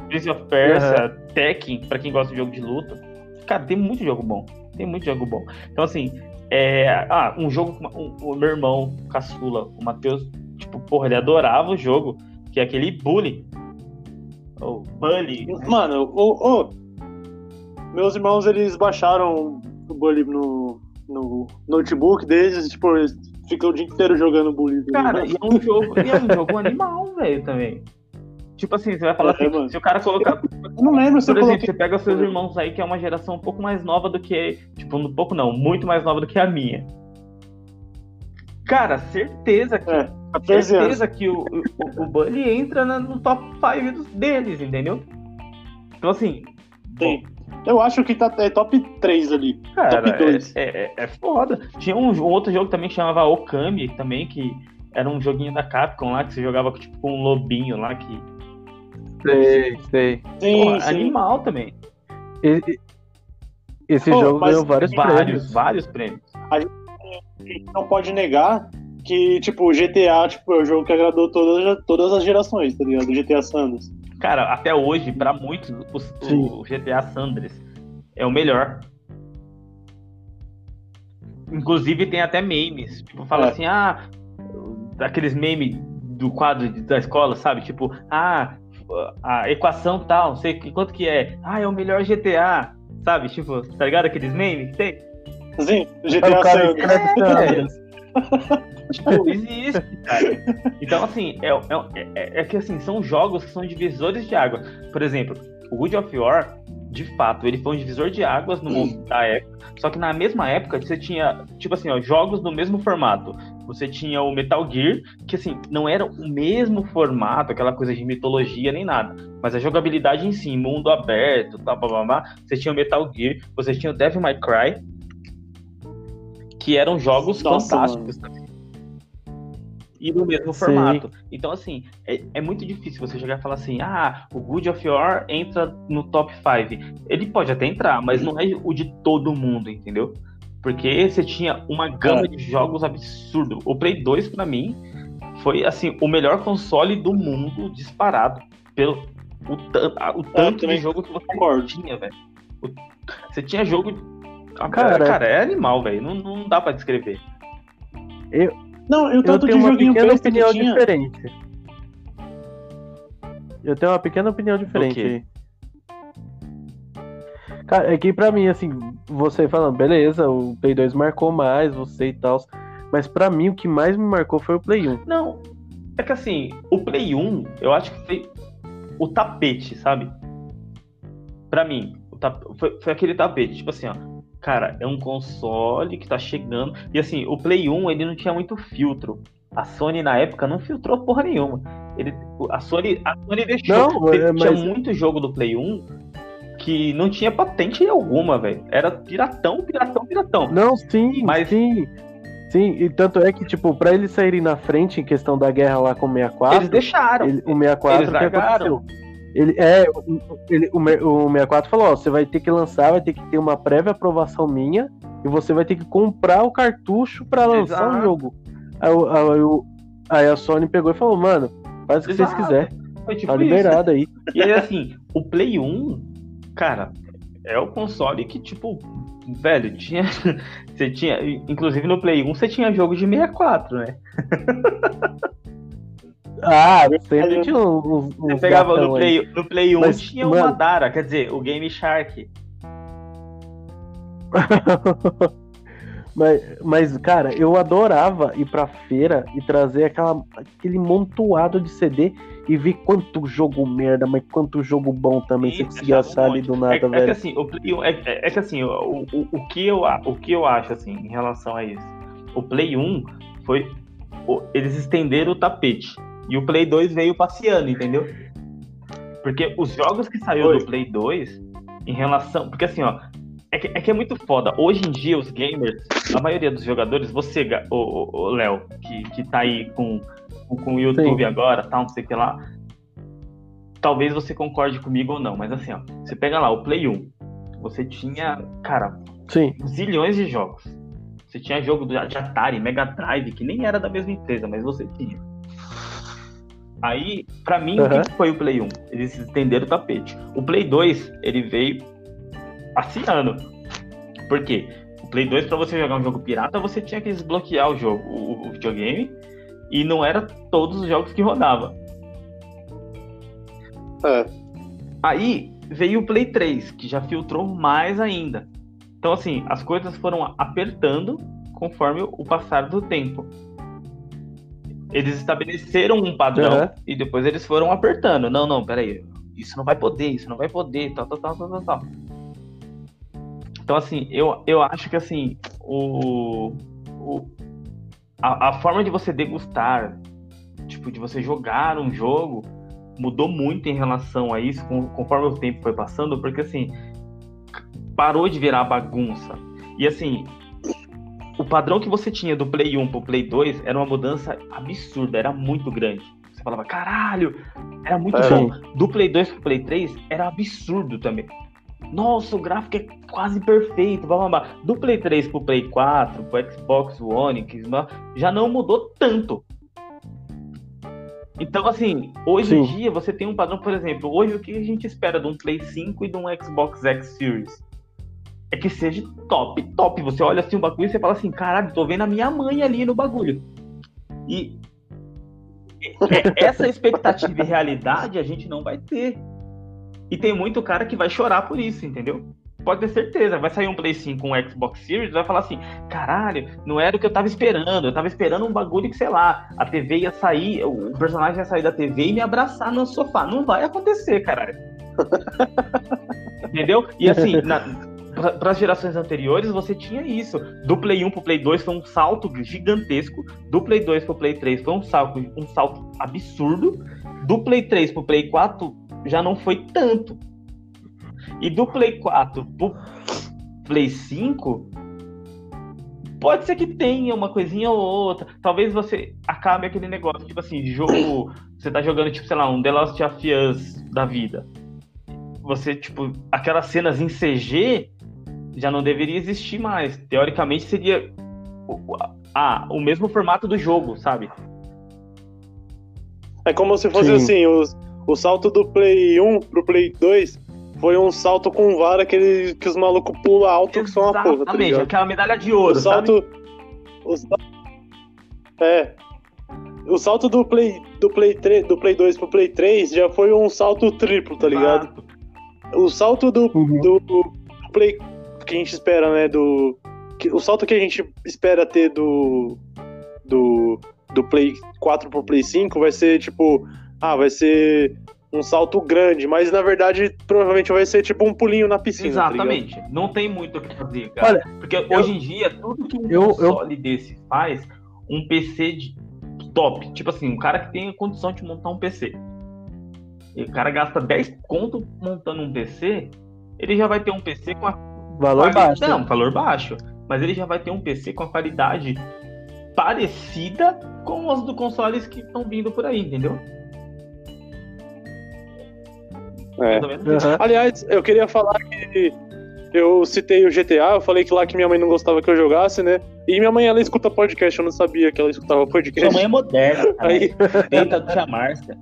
Prince of Persia, Tekken, pra quem gosta de jogo de luta. Cara, tem muito jogo bom. Tem muito jogo bom. Então, assim, é... ah, um jogo um- o meu irmão, caçula, o Matheus, tipo, porra, ele adorava o jogo, que é aquele Bully. Ou Bully. Mano, ô, ô, meus irmãos, eles baixaram o Bully no, no notebook deles, tipo, eles ficam o dia inteiro jogando Bully. Cara, e é um jogo, e é um jogo animal, velho, também. Tipo assim, você vai falar É, assim, mano. se o cara colocar. eu não lembro se Por eu exemplo, coloquei. você pega seus irmãos aí, que é uma geração um pouco mais nova do que. Tipo, um pouco não, muito mais nova do que a minha. Cara, certeza que. É, 14 anos. certeza que o, o, o Bully entra no top 5 dos- deles, entendeu? Então assim. Tem. Eu acho que tá é top 3 ali. Cara, Top dois. é, é, é foda. Tinha um, jo- outro jogo também que chamava Okami, também, que era um joguinho da Capcom lá, que você jogava tipo, com um lobinho lá, que. Sei, sei. Sim, Porra, sim. animal também. E- e- Esse Pô, jogo ganhou vários Vários, prêmios. vários prêmios. A gente não pode negar que, tipo, o GTA, tipo, é o jogo que agradou todas, todas as gerações, tá ligado? GTA Sanders. Cara, até hoje, pra muitos, o, o GTA Sandres é o melhor. Inclusive tem até memes. Tipo, fala É. assim, ah, aqueles memes do quadro de- da escola, sabe? Tipo, ah, a equação tal, não sei que- quanto que é. Ah, é o melhor GTA. Sabe? Tipo, tá ligado aqueles memes que tem? Sim, o GTA É, Sanders. Tipo, existe, cara. Então, assim, é, é, é- é que assim, são jogos que são divisores de água. Por exemplo, o Good of War, de fato, ele foi um divisor de águas no mundo da época. Só que na mesma época você tinha, tipo assim, ó, jogos no mesmo formato. Você tinha o Metal Gear, que assim, não era o mesmo formato, aquela coisa de mitologia nem nada. Mas a jogabilidade em si, mundo aberto, tal, blá, blá, blá. Você tinha o Metal Gear, você tinha o Devil May Cry, que eram jogos Nossa, fantásticos também. E no mesmo formato. Então, assim, é, é muito difícil você chegar e falar assim: ah, o Good of War entra no top 5. Ele pode até entrar, mas não é o de todo mundo, entendeu? Porque você tinha uma gama É. de jogos absurdo. O Play 2, pra mim, foi assim, o melhor console do mundo disparado. Pelo o, o tanto de jogo que você concordo. tinha, velho. Você tinha jogo. Ah, Cara, Cara, é animal, velho. Não, não dá pra descrever. Não, e o Eu tanto de tenho uma joguinho pequena opinião tinha. diferente. Eu tenho uma pequena opinião diferente aí. Cara, é que pra mim, assim, você falando, beleza, o Play 2 marcou mais, você e tal. Mas pra mim, o que mais me marcou foi o Play 1. Não, é que assim, o Play 1, eu acho que foi o tapete, sabe? Pra mim, o tap- foi, foi aquele tapete, tipo assim, ó. Cara, é um console que tá chegando. E assim, o Play 1, ele não tinha muito filtro. A Sony, na época, não filtrou porra nenhuma. Ele, a, Sony, a Sony deixou. Não, é, Tinha mas- muito jogo do Play 1 que não tinha patente alguma, velho. Era piratão, piratão, piratão. Não, sim, Mas- sim. Sim, e tanto é que, tipo, pra eles saírem na frente em questão da guerra lá com o 64, Eles deixaram. ele- o 64 Eles largaram. Ele, é, o- ele, o, o 64 falou, ó, você vai ter que lançar, vai ter que ter uma prévia aprovação minha e você vai ter que comprar o cartucho pra lançar o jogo. Aí, aí aí a Sony pegou e falou, mano, faz o que vocês Exato. quiserem, Foi tipo tá isso. liberado aí. E aí, assim, o Play 1, cara, é o console que, tipo, velho, tinha. Você tinha. Inclusive no Play 1 você tinha jogo de 64, né? Ah, sempre tinha uns, uns Você pegava no aí. Play, no Play 1 Mas, tinha o mano- Madara, quer dizer, o Game Shark. mas, mas, cara, eu adorava ir pra feira e trazer aquela, aquele montoado de CD e ver quanto jogo merda, mas quanto jogo bom também Sim, você conseguia achar ali do nada, é, é que velho. assim, o Play 1, é, é- é que assim, o, o, o, que eu, o que eu acho assim em relação a isso? O Play 1 foi eles estenderam o tapete. E o Play 2 veio passeando, entendeu? Porque os jogos que saiu Oi. do Play 2, em relação. Porque assim, ó. É que, é que é muito foda. Hoje em dia, os gamers, a maioria dos jogadores, você, o, Léo, que, que tá aí com, com, o YouTube Sim. agora, tal, não sei o que lá. Talvez você concorde comigo ou não, mas assim, ó. Você pega lá o Play 1. Você tinha, cara, Sim. zilhões de jogos. Você tinha jogo do- de Atari, Mega Drive, que nem era da mesma empresa, mas você tinha. Aí, pra mim, o Aham. que foi o Play 1? Eles estenderam o tapete. O Play 2, ele veio passeando. Por quê? O Play 2, pra você jogar um jogo pirata, você tinha que desbloquear o jogo, o, o videogame, e não era todos os jogos que rodava. É. Aí veio o Play 3, que já filtrou mais ainda. Então, assim, as coisas foram apertando conforme o passar do tempo. Eles estabeleceram um padrão Aham. e depois eles foram apertando. Não, não, peraí. Isso não vai poder, isso não vai poder, tal, tal, tal, tal, tal, tal. Então, assim, eu, eu acho que, assim, o, o, a, a forma de você degustar, tipo, de você jogar um jogo, mudou muito em relação a isso, conforme o tempo foi passando, porque, assim, parou de virar bagunça. E, assim, o padrão que você tinha do Play 1 pro Play 2 era uma mudança absurda, era muito grande. Você falava, caralho, era muito É. bom. Do Play 2 pro Play 3 era absurdo também. Nossa, o gráfico é quase perfeito, blá, blá, blá. Do Play 3 pro Play 4, pro Xbox One, que já não mudou tanto. Então, assim, hoje em Sim. dia você tem um padrão, por exemplo, hoje o que a gente espera de um Play 5 e de um Xbox X Series? É que seja top, top. Você olha assim o bagulho e você fala assim, caralho, tô vendo a minha mãe ali no bagulho. E é- essa expectativa e realidade a gente não vai ter. E tem muito cara que vai chorar por isso, entendeu? Pode ter certeza, vai sair um Play 5 com um Xbox Series, vai falar assim, caralho, não era o que eu tava esperando, eu tava esperando um bagulho que, sei lá, a TV ia sair, o personagem ia sair da TV e me abraçar no sofá. Não vai acontecer, caralho. Entendeu? E assim, para as gerações anteriores, você tinha isso. Do Play 1 pro Play 2 foi um salto gigantesco. Do Play 2 pro Play 3 foi um salto, um salto absurdo. Do Play 3 pro Play 4 já não foi tanto. E do Play 4 pro Play 5, pode ser que tenha uma coisinha ou outra. Talvez você acabe aquele negócio, tipo assim, de jogo. Você tá jogando, tipo, sei lá, um The Last of Us da vida. Você, tipo, aquelas cenas em CG já não deveria existir mais. Teoricamente seria o, a, o mesmo formato do jogo, sabe? É como se fosse Sim. assim, os- o salto do Play 1 pro Play 2 foi um salto com vara que, ele- que os malucos pulam alto que são uma porra, tá Exatamente, ligado? aquela medalha de ouro, O salto. O sal- É. O salto do Play, do, Play 3, do Play 2 pro Play 3 já foi um salto triplo, tá ligado? Exato. O salto do, Uhum. do, do Play que a gente espera, né? Do. que- o salto que a gente espera ter do. Do. Do Play 4 pro Play 5 vai ser tipo. Ah, vai ser um salto grande, mas na verdade provavelmente vai ser tipo um pulinho na piscina. tá? Exatamente. não tem muito o que fazer, cara. Olha, Porque hoje em dia, tudo que um eu- console desse faz, um PC de top. Tipo assim, um cara que tem a condição de montar um PC. E o cara gasta 10 conto montando um PC, ele já vai ter um PC com a Valor baixo. Não, valor baixo. Mas ele já vai ter um PC com a qualidade parecida com os do consoles que estão vindo por aí, entendeu? É. Aham. Aliás, eu queria falar que eu citei o GTA, eu falei que lá que minha mãe não gostava que eu jogasse, né? E minha mãe, ela escuta podcast, eu não sabia que ela escutava Sua podcast. mãe é moderna, cara. Aí Tenta do tia Márcia.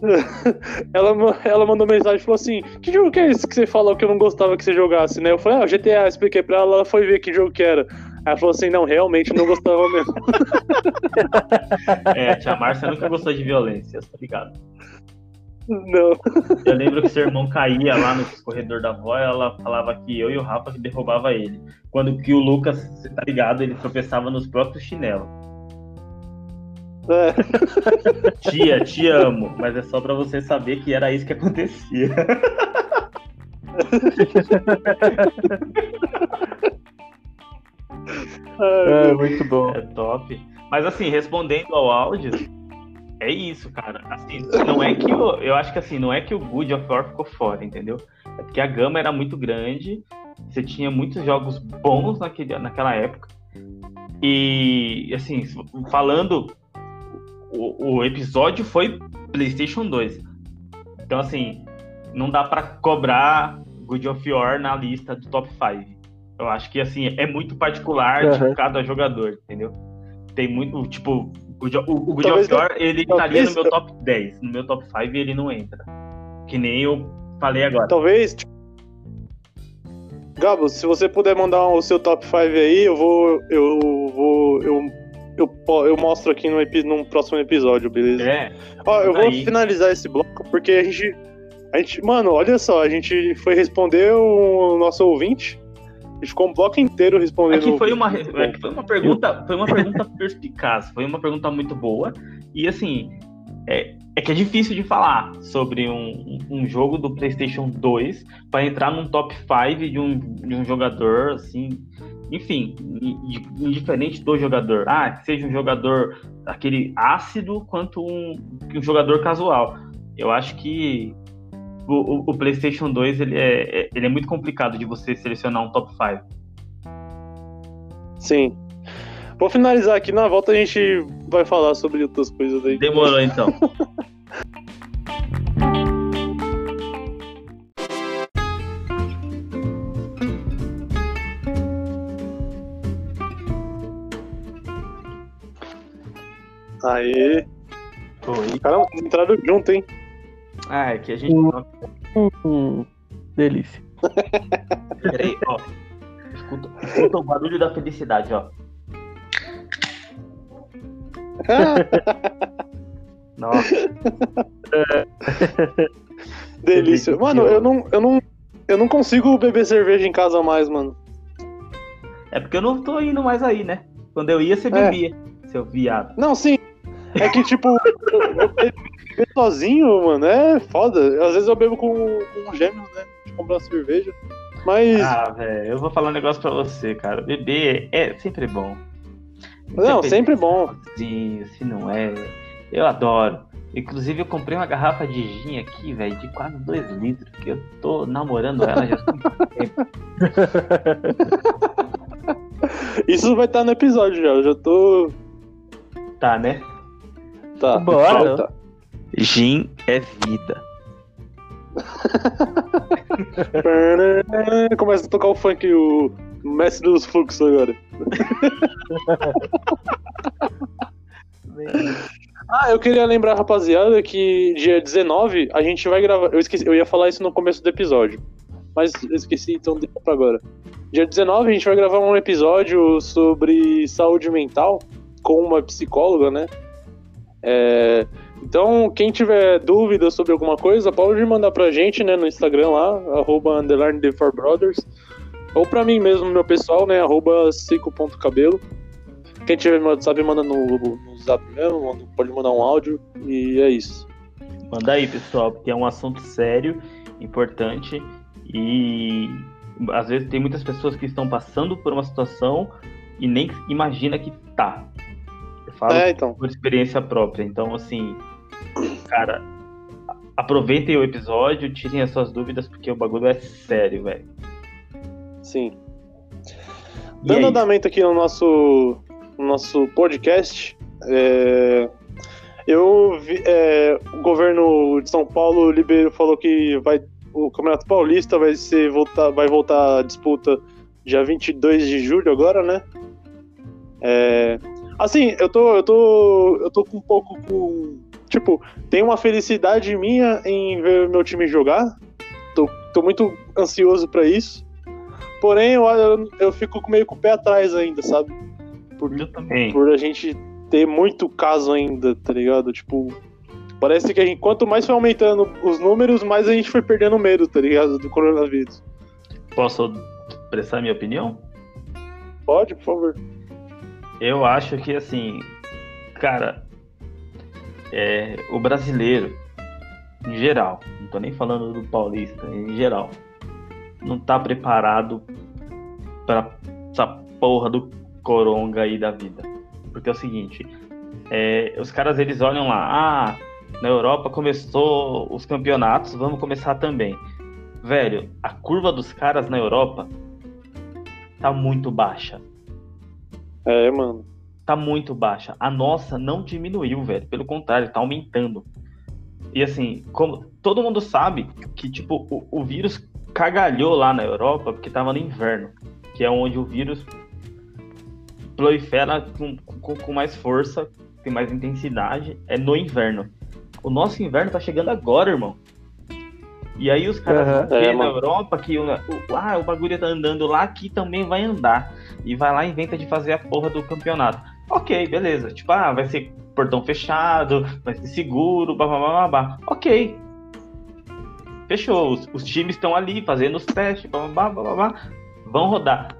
ela, ela mandou mensagem e falou assim: Que jogo que é esse que você falou que eu não gostava que você jogasse, né? Eu falei: Ah, GTA, eu expliquei pra ela, ela foi ver que jogo que era. Ela falou assim: Não, realmente não gostava mesmo. É, tia Márcia nunca gostou de violência, tá ligado? Não. Eu lembro que seu irmão caía lá no corredor da avó, ela falava que eu e o Rafa que derrubava ele. Quando que o Lucas, tá ligado, ele tropeçava nos próprios chinelos. É, Tia, te amo, mas é só pra você saber que era isso que acontecia. É, muito bom. É top. Mas assim, respondendo ao áudio, é isso, cara. Assim, não é que o, eu acho que assim, não é que o Good of War ficou fora, entendeu? É porque a gama era muito grande, você tinha muitos jogos bons naquele, naquela época. E assim, falando o, o episódio foi PlayStation 2. Então assim, não dá para cobrar Good of War na lista do top 5. Eu acho que assim, é muito particular uhum. de cada jogador, entendeu? Tem muito, tipo, o, o, God of War, ele estaria no meu top 10. No meu top 5 ele não entra. Que nem eu falei agora. Talvez. Tipo... Gabo, se você puder mandar o seu top 5 aí, eu vou. Eu vou. Eu, eu, eu mostro aqui no, no próximo episódio, beleza? É. Ó, eu vou finalizar esse bloco porque a gente. A gente. Mano, olha só, a gente foi responder o noso ouvinte ficou um bloco inteiro respondendo. Aqui foi uma, é foi uma pergunta, foi uma pergunta perspicaz, foi uma pergunta muito boa. E assim, é, é que é difícil de falar sobre um, um jogo do PlayStation 2 para entrar num top 5 de um, de um jogador, assim, enfim, indiferente do jogador. Ah, seja um jogador aquele ácido quanto um, um jogador casual. Eu acho que o, o, PlayStation 2 ele é, é, ele é muito complicado de você selecionar um top 5. Sim. Vou finalizar aqui, na volta a gente vai falar sobre outras coisas aí. Demorou então. Aê! Oi. Caramba, entraram junto, hein? Ah, é que a gente. Hum, delícia. Peraí, ó. Escuta, escuta o barulho da felicidade, ó. Nossa. Delícia. Mano, eu não, eu não. Eu não consigo beber cerveja em casa mais, mano. É porque eu não tô indo mais aí, né? Quando eu ia, você é. bebia, é. seu viado. Não, sim. É que, tipo, eu, beber sozinho, mano, é foda. Às vezes eu bebo com, com um gêmeo, né? De comprar uma cerveja. Mas. Ah, velho, eu vou falar um negócio pra você, cara. Beber é sempre bom. Não, sempre bom. Sim, se não é. Eu adoro. Inclusive, eu comprei uma garrafa de gin aqui, velho, de quase 2 litros, que eu tô namorando ela já há muito tempo. Isso vai estar no episódio já, eu já tô. Tá, né? Tá. Bora. Tá. Gin é vida. Começa a tocar o funk, o mestre dos fluxos agora. ah, eu queria lembrar, rapaziada, que dia 19 a gente vai gravar. Eu esqueci, eu ia falar isso no começo do episódio. Mas eu esqueci, então deixa pra agora. Dia 19 a gente vai gravar um episódio sobre saúde mental com uma psicóloga, né? É, então, quem tiver dúvidas sobre alguma coisa, pode mandar pra gente, né, no Instagram lá, arroba. Ou pra mim mesmo, meu pessoal, né, arroba cico.cabelo. Quem tiver no WhatsApp, manda no, no zap mesmo, pode mandar um áudio e é isso. Manda aí, pessoal, porque é um assunto sério, importante e às vezes tem muitas pessoas que estão passando por uma situação e nem imagina que tá. Falo é, então. por experiência própria. Então, assim, cara, aproveitem o episódio, tirem as suas dúvidas, porque o bagulho é sério, velho. Sim. Dando é andamento aqui no nosso, no nosso podcast, é, eu vi, é, o governo de São Paulo liberou, falou que vai, o Campeonato Paulista vai, ser, voltar, vai voltar à disputa dia 22 de julho agora, né? É, Assim, eu tô, eu tô, eu tô com um pouco com. Tipo, tem uma felicidade minha em ver meu time jogar. Tô, tô muito ansioso para isso. Porém, eu, eu, eu, fico meio com o pé atrás ainda, sabe? Por, eu também. Por a gente ter muito caso ainda, tá ligado? Tipo, parece que a gente, quanto mais foi aumentando os números, mais a gente foi perdendo medo, tá ligado? Do coronavírus. Posso expressar minha opinião? Pode, por favor. Eu acho que, assim, cara, é, o brasileiro, em geral, não tô nem falando do paulista, em geral, não tá preparado para essa porra do coronga aí da vida. Porque é o seguinte, é, os caras eles olham lá, ah, na Europa começou os campeonatos, vamos começar também. Velho, a curva dos caras na Europa tá muito baixa. É, mano. Tá muito baixa. A nossa não diminuiu, velho. Pelo contrário, tá aumentando. E assim, como todo mundo sabe que, tipo, o, o vírus cagalhou lá na Europa porque tava no inverno, que é onde o vírus prolifera com, com, com mais força, tem mais intensidade, é no inverno. O nosso inverno tá chegando agora, irmão. E aí os caras ver é, na. Europa que o, o, ah, o bagulho tá andando lá, aqui também vai andar. E vai lá e inventa de fazer a porra do campeonato. Ok, beleza. Tipo, ah, vai ser portão fechado, vai ser seguro, blá blá blá blá. blá. Ok. Fechou. Os, os times estão ali fazendo os testes, blá blá blá blá blá. Vão rodar.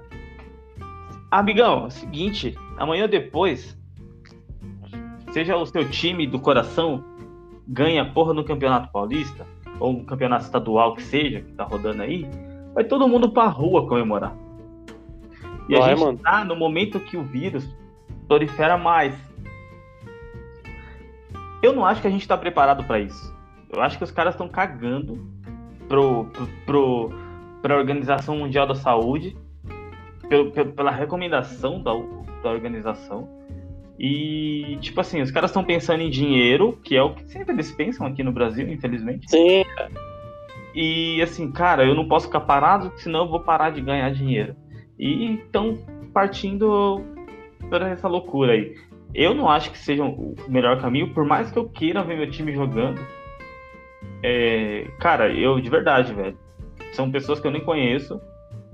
Amigão, é o seguinte, amanhã ou depois, seja o seu time do coração ganha porra no Campeonato Paulista, ou no campeonato estadual que seja, que tá rodando aí, vai todo mundo pra rua comemorar. E a gente mano. tá no momento que o vírus prolifera mais. Eu não acho que a gente tá preparado pra isso. Eu acho que os caras estão cagando pro, pro, pro, pra Organização Mundial da Saúde, pelo- pela recomendação da, da organização. E, tipo assim, os caras estão pensando em dinheiro, que é o que sempre eles pensam aqui no Brasil, infelizmente. Sim, E assim, cara, eu não posso ficar parado, senão eu vou parar de ganhar dinheiro. E estão partindo toda essa loucura aí. Eu não acho que seja o melhor caminho, por mais que eu queira ver meu time jogando. É, cara, eu de verdade, velho. São pessoas que eu nem conheço.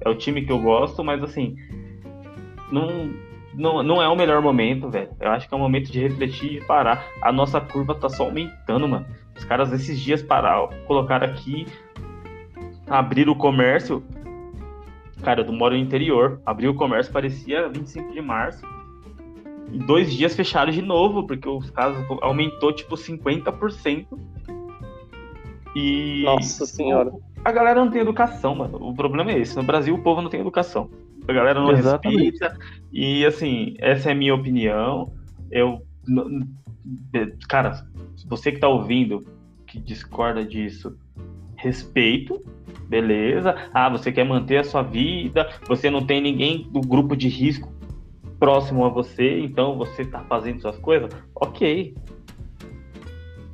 É o time que eu gosto, mas assim. Não, não, não é o melhor momento, velho. Eu acho que é o momento de refletir e parar. A nossa curva tá só aumentando, mano. Os caras esses dias pararam, colocaram aqui, abriram o comércio. Cara, eu moro no interior. Abriu o comércio, parecia 25 de março. Em dois dias fecharam de novo, porque os casos aumentou tipo 50%. E. nossa senhora. A galera não tem educação, mano. O problema é esse. No Brasil, o povo não tem educação. A galera não Exatamente. respeita. E, assim, essa é a minha opinião. Eu. Cara, você que tá ouvindo, que discorda disso, respeito. Beleza. Ah, você quer manter a sua vida. Você não tem ninguém do grupo de risco próximo a você. Então você tá fazendo suas coisas. Ok.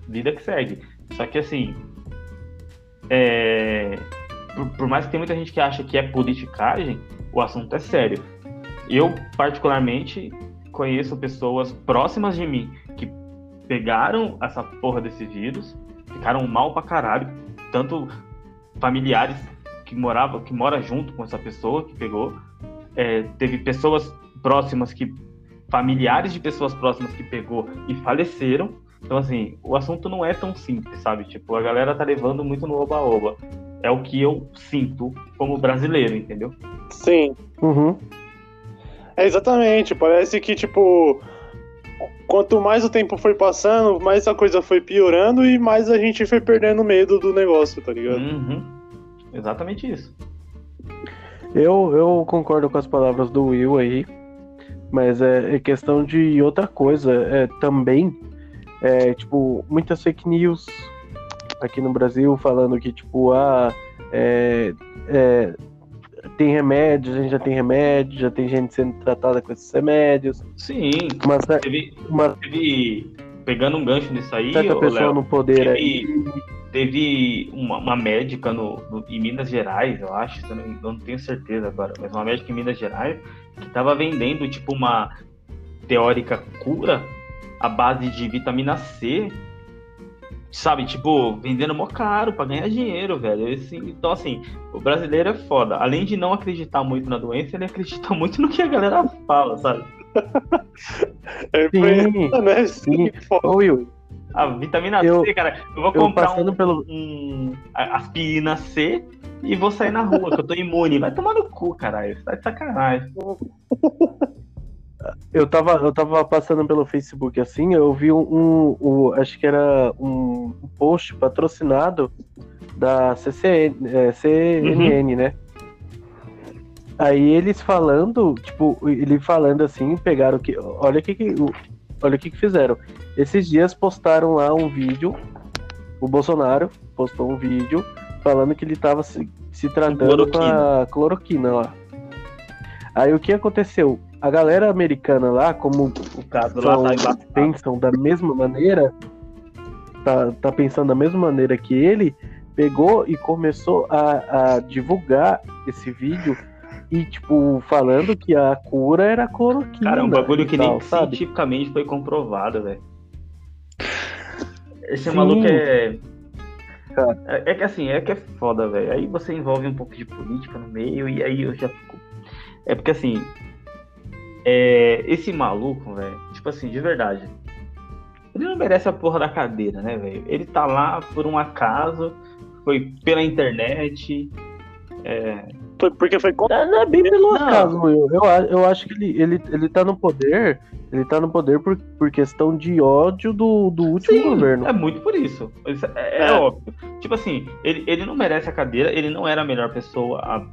Vida que segue. Só que, assim, é, por, por mais que tem muita gente que acha que é politicagem, o assunto é sério. Eu, particularmente, conheço pessoas próximas de mim que pegaram essa porra desse vírus, ficaram mal pra caralho, tanto familiares que moravam, que mora junto com essa pessoa que pegou, é, teve pessoas próximas que familiares de pessoas próximas que pegou e faleceram. Então, assim, o assunto não é tão simples, sabe? Tipo, a galera tá levando muito no oba-oba. É o que eu sinto como brasileiro, entendeu? Sim. Uhum. É exatamente. Parece que, tipo, quanto mais o tempo foi passando, mais a coisa foi piorando e mais a gente foi perdendo medo do negócio, tá ligado? Uhum. Exatamente isso. Eu, eu concordo com as palavras do Will aí, mas é, é questão de outra coisa. É, também, é, tipo, muitas fake news aqui no Brasil falando que, tipo, ah, é, é, tem remédios, a gente já tem remédio, já tem gente sendo tratada com esses remédios. Sim. Uma, cer- Teve, teve pegando um gancho nisso aí, certa pessoa Léo, no poder aí. teve, teve uma, uma médica no, no- em Minas Gerais, eu acho, eu não, eu não tenho certeza agora, mas uma médica em Minas Gerais que estava vendendo tipo uma teórica cura à base de vitamina C, sabe? Tipo, vendendo mó caro pra ganhar dinheiro, velho. Esse- então, assim, o brasileiro é foda. Além de não acreditar muito na doença, ele acredita muito no que a galera fala, sabe? É, Sim, né? sim. Ô Will, A vitamina Eu- C, cara, eu vou eu comprar passando um, pelo. um aspirina C e vou sair na rua, que eu tô imune. Vai tomar no cu, caralho. Você tá de sacanagem. Eu tava, eu tava passando pelo Facebook assim, eu vi um, um- um- acho que era um post patrocinado da CCN, é, CNN, né? aí eles falando, tipo, ele falando assim, pegaram que. Olha o que, olha o que, que fizeram. Esses dias postaram lá um vídeo. O Bolsonaro postou um vídeo falando que ele tava se, se tratando com a cloroquina lá. Aí o que aconteceu? A galera americana lá, como O caso lá são, tá embaixo. pensam da mesma maneira, tá, tá pensando da mesma maneira que ele, pegou e começou a, a divulgar esse vídeo e, tipo, falando que a cura era cloroquina. Cara, é um bagulho que tal, nem sabe? cientificamente foi comprovado, velho. Esse Sim. maluco é. Cara. É, é que assim, é que é foda, velho. Aí você envolve um pouco de política no meio e aí eu já fico. É porque assim. É, esse maluco, velho, tipo assim, de verdade. Ele não merece a porra da cadeira, né, velho? Ele tá lá por um acaso, foi pela internet. É, Foi porque foi contra. Não, não é bem pelo acaso, eu, eu, eu acho que ele, ele, ele tá no poder, ele tá no poder por, por questão de ódio do, do último Sim, governo. É muito por isso. Isso é, é É. óbvio. Tipo assim, ele, ele não merece a cadeira, ele não era a melhor pessoa a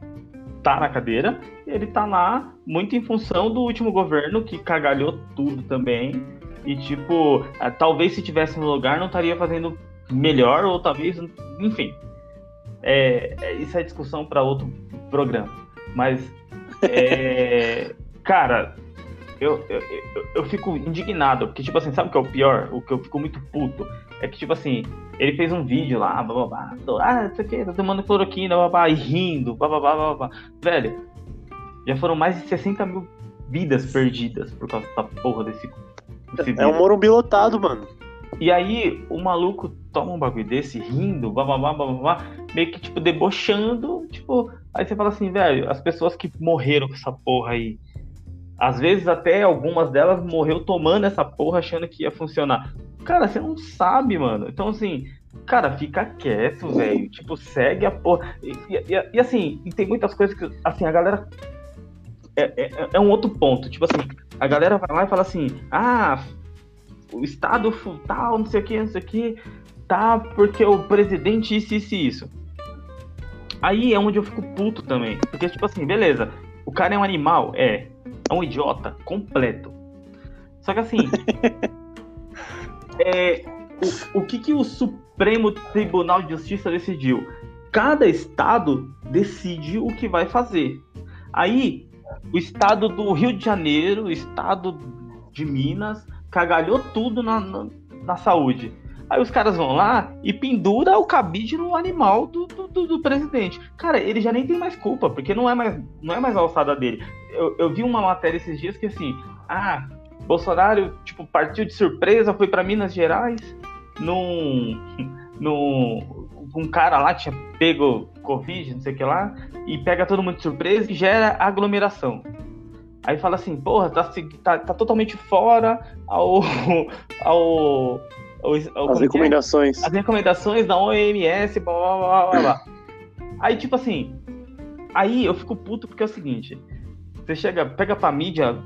estar na cadeira. Ele tá lá muito em função do último governo que cagalhou tudo também. E tipo, ah, talvez se tivesse no lugar não estaria fazendo melhor, ou talvez, enfim. É, é- isso é discussão para outro programa. Mas, é, cara, eu, eu, eu, fico indignado, porque, tipo assim, sabe o que é o pior? O que eu fico muito puto é que, tipo assim, ele fez um vídeo lá, bababá, ah, isso aqui, tá tomando cloroquina, babá, e rindo, bababá, bababá. Velho, já foram mais de 60 mil vidas perdidas por causa dessa porra desse. desse É um. Morumbi lotado, mano. E aí, o maluco toma um bagulho desse, rindo, bababá, bababá, meio que, tipo, debochando, tipo, aí você fala assim, velho, as pessoas que morreram com essa porra aí, às vezes até algumas delas morreu tomando essa porra achando que ia funcionar. Cara, você não sabe, mano. Então, assim, cara, fica quieto, velho. Tipo, segue a porra. E, e- e, assim, e tem muitas coisas que, assim, a galera. É, é- é um outro ponto. Tipo assim, a galera vai lá e fala assim: ah, o Estado tal, não sei o que, não sei o que, tá, porque o presidente isso, isso isso. Aí é onde eu fico puto também. Porque, tipo assim, beleza, o cara é um animal, é. É um idiota completo. Só que assim. é, o, o que, que o Supremo Tribunal de Justiça decidiu? Cada estado decide o que vai fazer. Aí, o estado do Rio de Janeiro, o estado de Minas, cagalhou tudo na, na, na saúde. Aí os caras vão lá e pendura o cabide no animal do, do, do- presidente. Cara, ele já nem tem mais culpa, porque não é mais, não é mais a alçada dele. Eu, eu vi uma matéria esses dias que assim, ah, Bolsonaro, tipo, partiu de surpresa, foi para Minas Gerais, num, num. Um cara lá tinha pego Covid, não sei o que lá, e pega todo mundo de surpresa e gera aglomeração. Aí fala assim, porra, tá, tá, tá totalmente fora ao. ao. As é? recomendações. as recomendações da OMS, blá blá blá blá blá. Aí, tipo assim, aí eu fico puto porque é o seguinte: você chega, pega pra mídia,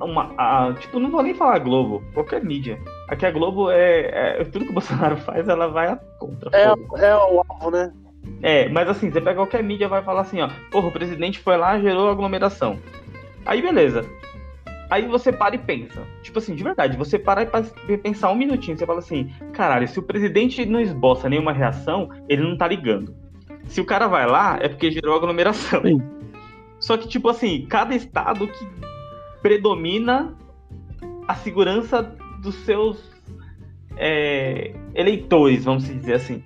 uma, a- tipo, não vou nem falar Globo, qualquer mídia. Aqui a Globo é, é- Tudo que o Bolsonaro faz, ela vai a contra. É, é o alvo, né? É, mas assim, você pega qualquer mídia vai falar assim, ó, porra, o presidente foi lá, gerou aglomeração. Aí beleza. Aí você para e pensa. Tipo assim, de verdade, você para e pensar um minutinho, você fala assim, caralho, se o presidente não esboça nenhuma reação, ele não tá ligando. Se o cara vai lá, é porque gerou aglomeração. Sim. Só que, tipo assim, cada estado que predomina a segurança dos seus é, eleitores, vamos dizer assim.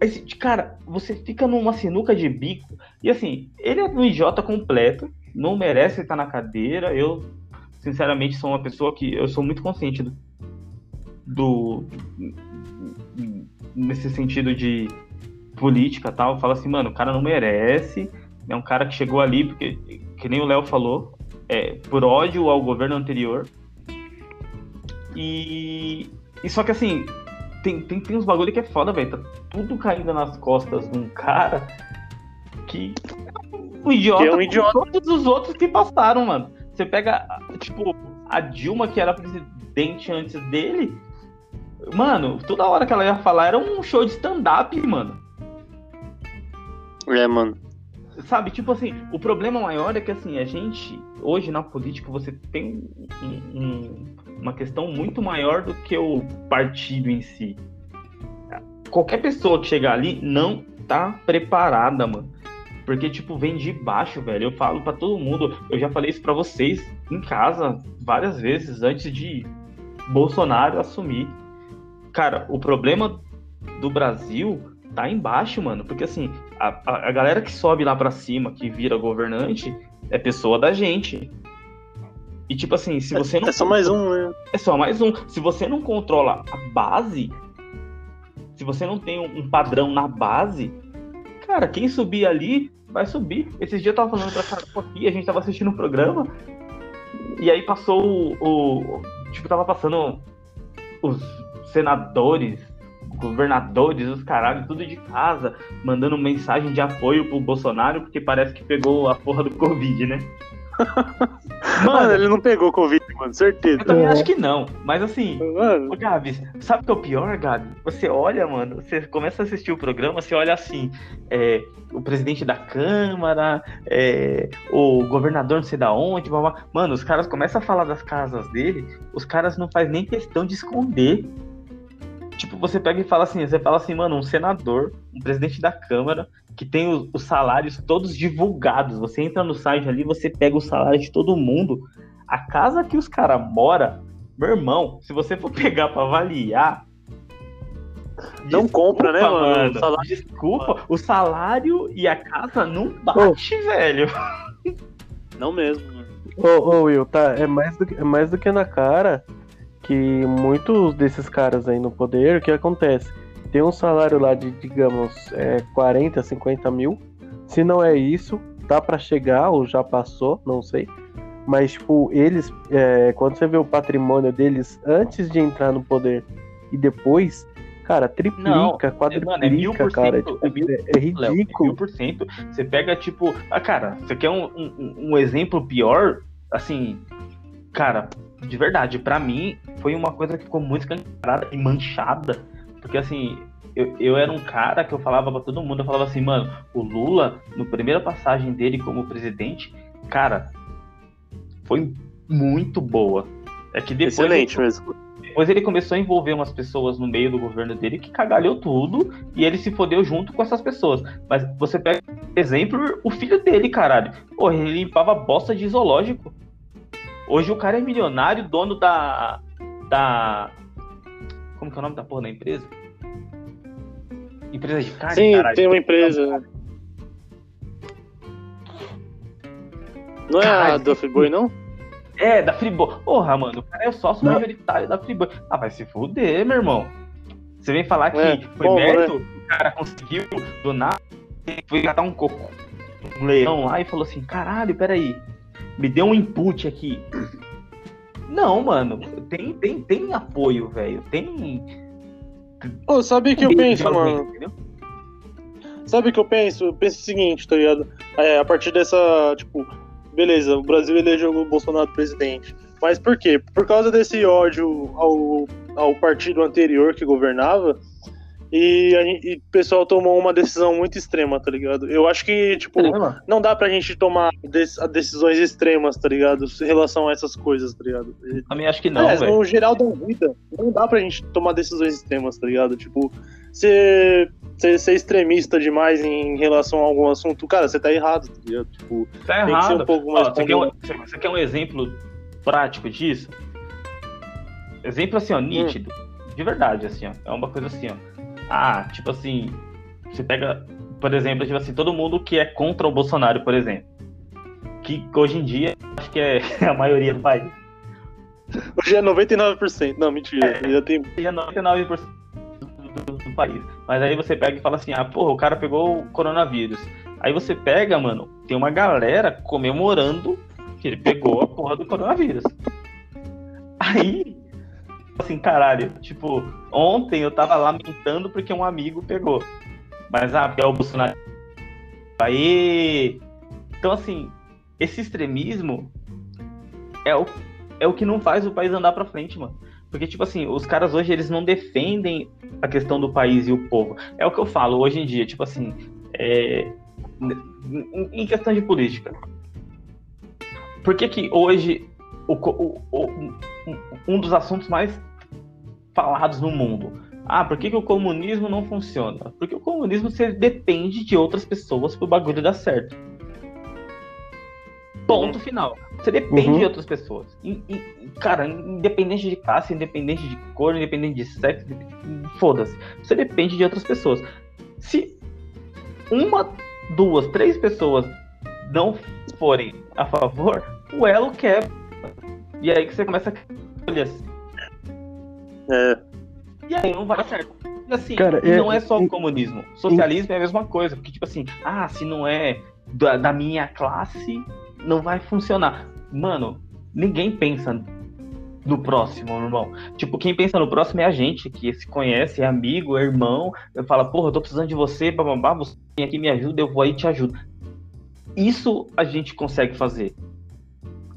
Aí, se- cara, você fica numa sinuca de bico. E assim, ele é um idiota completo, não merece estar na cadeira. Eu, sinceramente, sou uma pessoa que eu sou muito consciente do. do nesse sentido de política tal. Eu falo assim, mano, o cara não merece. É um cara que chegou ali, porque, que nem o Léo falou, é, por ódio ao governo anterior. E, e só que assim, tem, tem, tem uns bagulho que é foda, velho. Tá tudo caindo nas costas de um cara que é um idiota, é um idiota. todos os outros que passaram, mano. Você pega, tipo, a Dilma, que era presidente antes dele. Mano, toda hora que ela ia falar era um show de stand-up, mano. É, mano. Sabe, tipo assim, o problema maior é que assim, a gente, hoje na política, você tem um, um, uma questão muito maior do que o partido em si. Qualquer pessoa que chegar ali não tá preparada, mano. Porque, tipo, vem de baixo, velho. Eu falo para todo mundo, eu já falei isso para vocês em casa várias vezes antes de Bolsonaro assumir. Cara, o problema do Brasil tá embaixo, mano. Porque assim, a, a, galera que sobe lá para cima, que vira governante, é pessoa da gente. E tipo assim, se você não. É só mais um, né? É só mais um. Se você não controla a base, se você não tem um padrão na base, cara, quem subir ali vai subir. Esses dias eu tava falando pra Carol aqui, a gente tava assistindo um programa, e aí passou o. o tipo, tava passando os senadores governadores, os caralhos, tudo de casa, mandando mensagem de apoio pro Bolsonaro, porque parece que pegou a porra do Covid, né? Mano, ele não pegou Covid, mano, certeza. Eu também é. acho que não. Mas assim, mano. Ô, Gabs, sabe o que é o pior, Gabi? Você olha, mano, você começa a assistir o programa, você olha assim, é, o presidente da Câmara, é, o governador não sei da onde, blá, blá. mano, os caras começam a falar das casas dele, os caras não fazem nem questão de esconder tipo, você pega e fala assim, você fala assim, mano, um senador, um presidente da Câmara, que tem os, os salários todos divulgados. Você entra no site ali, você pega o salário de todo mundo. A casa que os caras moram, meu irmão, se você for pegar para avaliar. Não desculpa, compra, né, mano? mano salário... Desculpa, o salário e a casa não bate, oh. velho. Não mesmo. Ô, oh, oh, Will, tá, é mais, do que, é mais do que na cara que muitos desses caras aí no poder, o que acontece? Tem um salário lá de, digamos, é, 40, 50 mil. Se não é isso, tá para chegar ou já passou, não sei. Mas, tipo, eles, é, quando você vê o patrimônio deles antes de entrar no poder e depois, cara, triplica, não, quadriplica, mano, é mil por cara. Cento, tipo, é, mil, é, ridículo. É mil por cento. Você pega, tipo, ah, cara, você quer um, um, um exemplo pior? Assim, cara, de verdade, para mim foi uma coisa que ficou muito escancarada e manchada, porque assim, eu, eu era um cara que eu falava para todo mundo, eu falava assim, mano, o Lula, no primeira passagem dele como presidente, cara, foi muito boa. É que depois Excelente mesmo. Depois ele começou a envolver umas pessoas no meio do governo dele que cagalhou tudo e ele se fodeu junto com essas pessoas. Mas você pega, exemplo, o filho dele, caralho. Pô, ele limpava bosta de zoológico. Hoje o cara é milionário, dono da. da. Como que é o nome da porra da empresa? Empresa de carne? Sim, caralho. tem uma empresa. Não é caralho, a da Friboi, não? É, da Friboi. Porra, mano, o cara é o sócio não. majoritário da Friboi. Ah, vai se fuder, meu irmão. Você vem falar que é, foi bom, mérito, né? o cara conseguiu do nada, foi catar um coco, um leão lá e falou assim: caralho, peraí, me deu um input aqui. Não, mano, tem, tem, tem apoio, velho. Tem. Ô, sabe o que eu penso, mano? Entendeu? Sabe o que eu penso? Eu penso o seguinte, tá ligado? É, a partir dessa, tipo, beleza, o Brasil elegeu o Bolsonaro presidente. Mas por quê? Por causa desse ódio ao, ao partido anterior que governava, e, e, o pessoal tomou uma decisão muito extrema, tá ligado? Eu acho que, tipo, Extrema? não dá pra gente tomar decisões extremas, tá ligado? Em relação a essas coisas, tá ligado? Também acho que não, é, No geral da vida, não dá pra gente tomar decisões extremas, tá ligado? Tipo, ser, ser, ser extremista demais em relação a algum assunto, cara, você tá errado, tá ligado? Tipo, tá tem errado. que ser um pouco mais... Ó, você, quer um, você quer um exemplo prático disso? Exemplo assim, ó, nítido. Hum. De verdade, assim, ó. É uma coisa assim, ó ah, tipo assim, você pega, por exemplo, tipo assim, todo mundo que é contra o Bolsonaro, por exemplo. Que hoje em dia acho que é a maioria do país. Hoje é 99%. Não, mentira. É, já tem... Hoje é 99% do, do país. Mas aí você pega e fala assim, ah, porra, o cara pegou o coronavírus. Aí você pega, mano, tem uma galera comemorando que ele pegou a porra do coronavírus. Aí assim, caralho, tipo, ontem eu tava lamentando porque um amigo pegou. Mas, ah, é o Bolsonaro. Aí. Então, assim, esse extremismo é o, é o que não faz o país andar pra frente, mano. Porque, tipo assim, os caras hoje, eles não defendem a questão do país e o povo. É o que eu falo hoje em dia, tipo assim, é, em questão de política. Por que que hoje o o- o- um dos assuntos mais falados no mundo? Ah, por que, que o comunismo não funciona? Porque o comunismo você depende de outras pessoas pro bagulho dar certo. Ponto final. Você depende Uhum. de outras pessoas. E- e- cara, independente de classe, independente de cor, independente de sexo, foda-se. Você depende de outras pessoas. Se uma, duas, três pessoas não forem a favor, o elo quebra. E aí que você começa a olhar É. e aí não vai dar certo. E assim, Cara, e é- não é só em- o comunismo. Socialismo é a mesma coisa. Porque, tipo assim, ah, se não é da, da minha classe, não vai funcionar. Mano, ninguém pensa no próximo, irmão. Tipo, quem pensa no próximo é a gente, que se conhece, é amigo, é irmão. Eu falo, porra, eu tô precisando de você, bababá, você vem aqui me ajuda, eu vou aí e te ajudo. Isso a gente consegue fazer.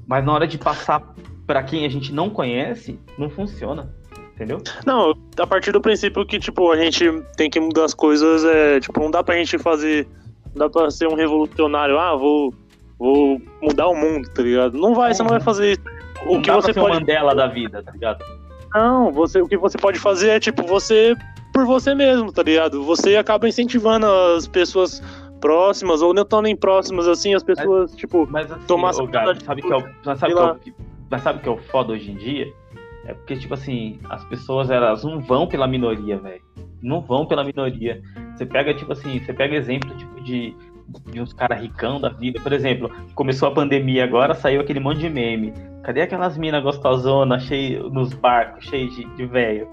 Mas na hora de passar pra quem a gente não conhece, não funciona. Entendeu? Não, a partir do princípio que, tipo, a gente tem que mudar as coisas, é, tipo, não dá pra gente fazer. Não dá pra ser um revolucionário, ah, vou, vou mudar o mundo, tá ligado? Não vai, você não vai fazer isso. O Não que você pode. Mandela da vida, tá ligado? Não, você, o que você pode fazer é, tipo, você por você mesmo, tá ligado? Você acaba incentivando as pessoas próximas, ou não tão nem próximas assim, as pessoas, tipo, Mas assim, Gabi, atitude, sabe que é o, mas sabe que é o, que- mas sabe que é o foda hoje em dia? É porque, tipo assim, as pessoas, elas não vão pela minoria, velho. Não vão pela minoria. Você pega, tipo assim, você pega exemplo, tipo, de, de uns caras ricão da vida. Por exemplo, começou a pandemia agora, saiu aquele monte de meme. Cadê aquelas minas gostosonas cheio, nos barcos, cheios de, de velho?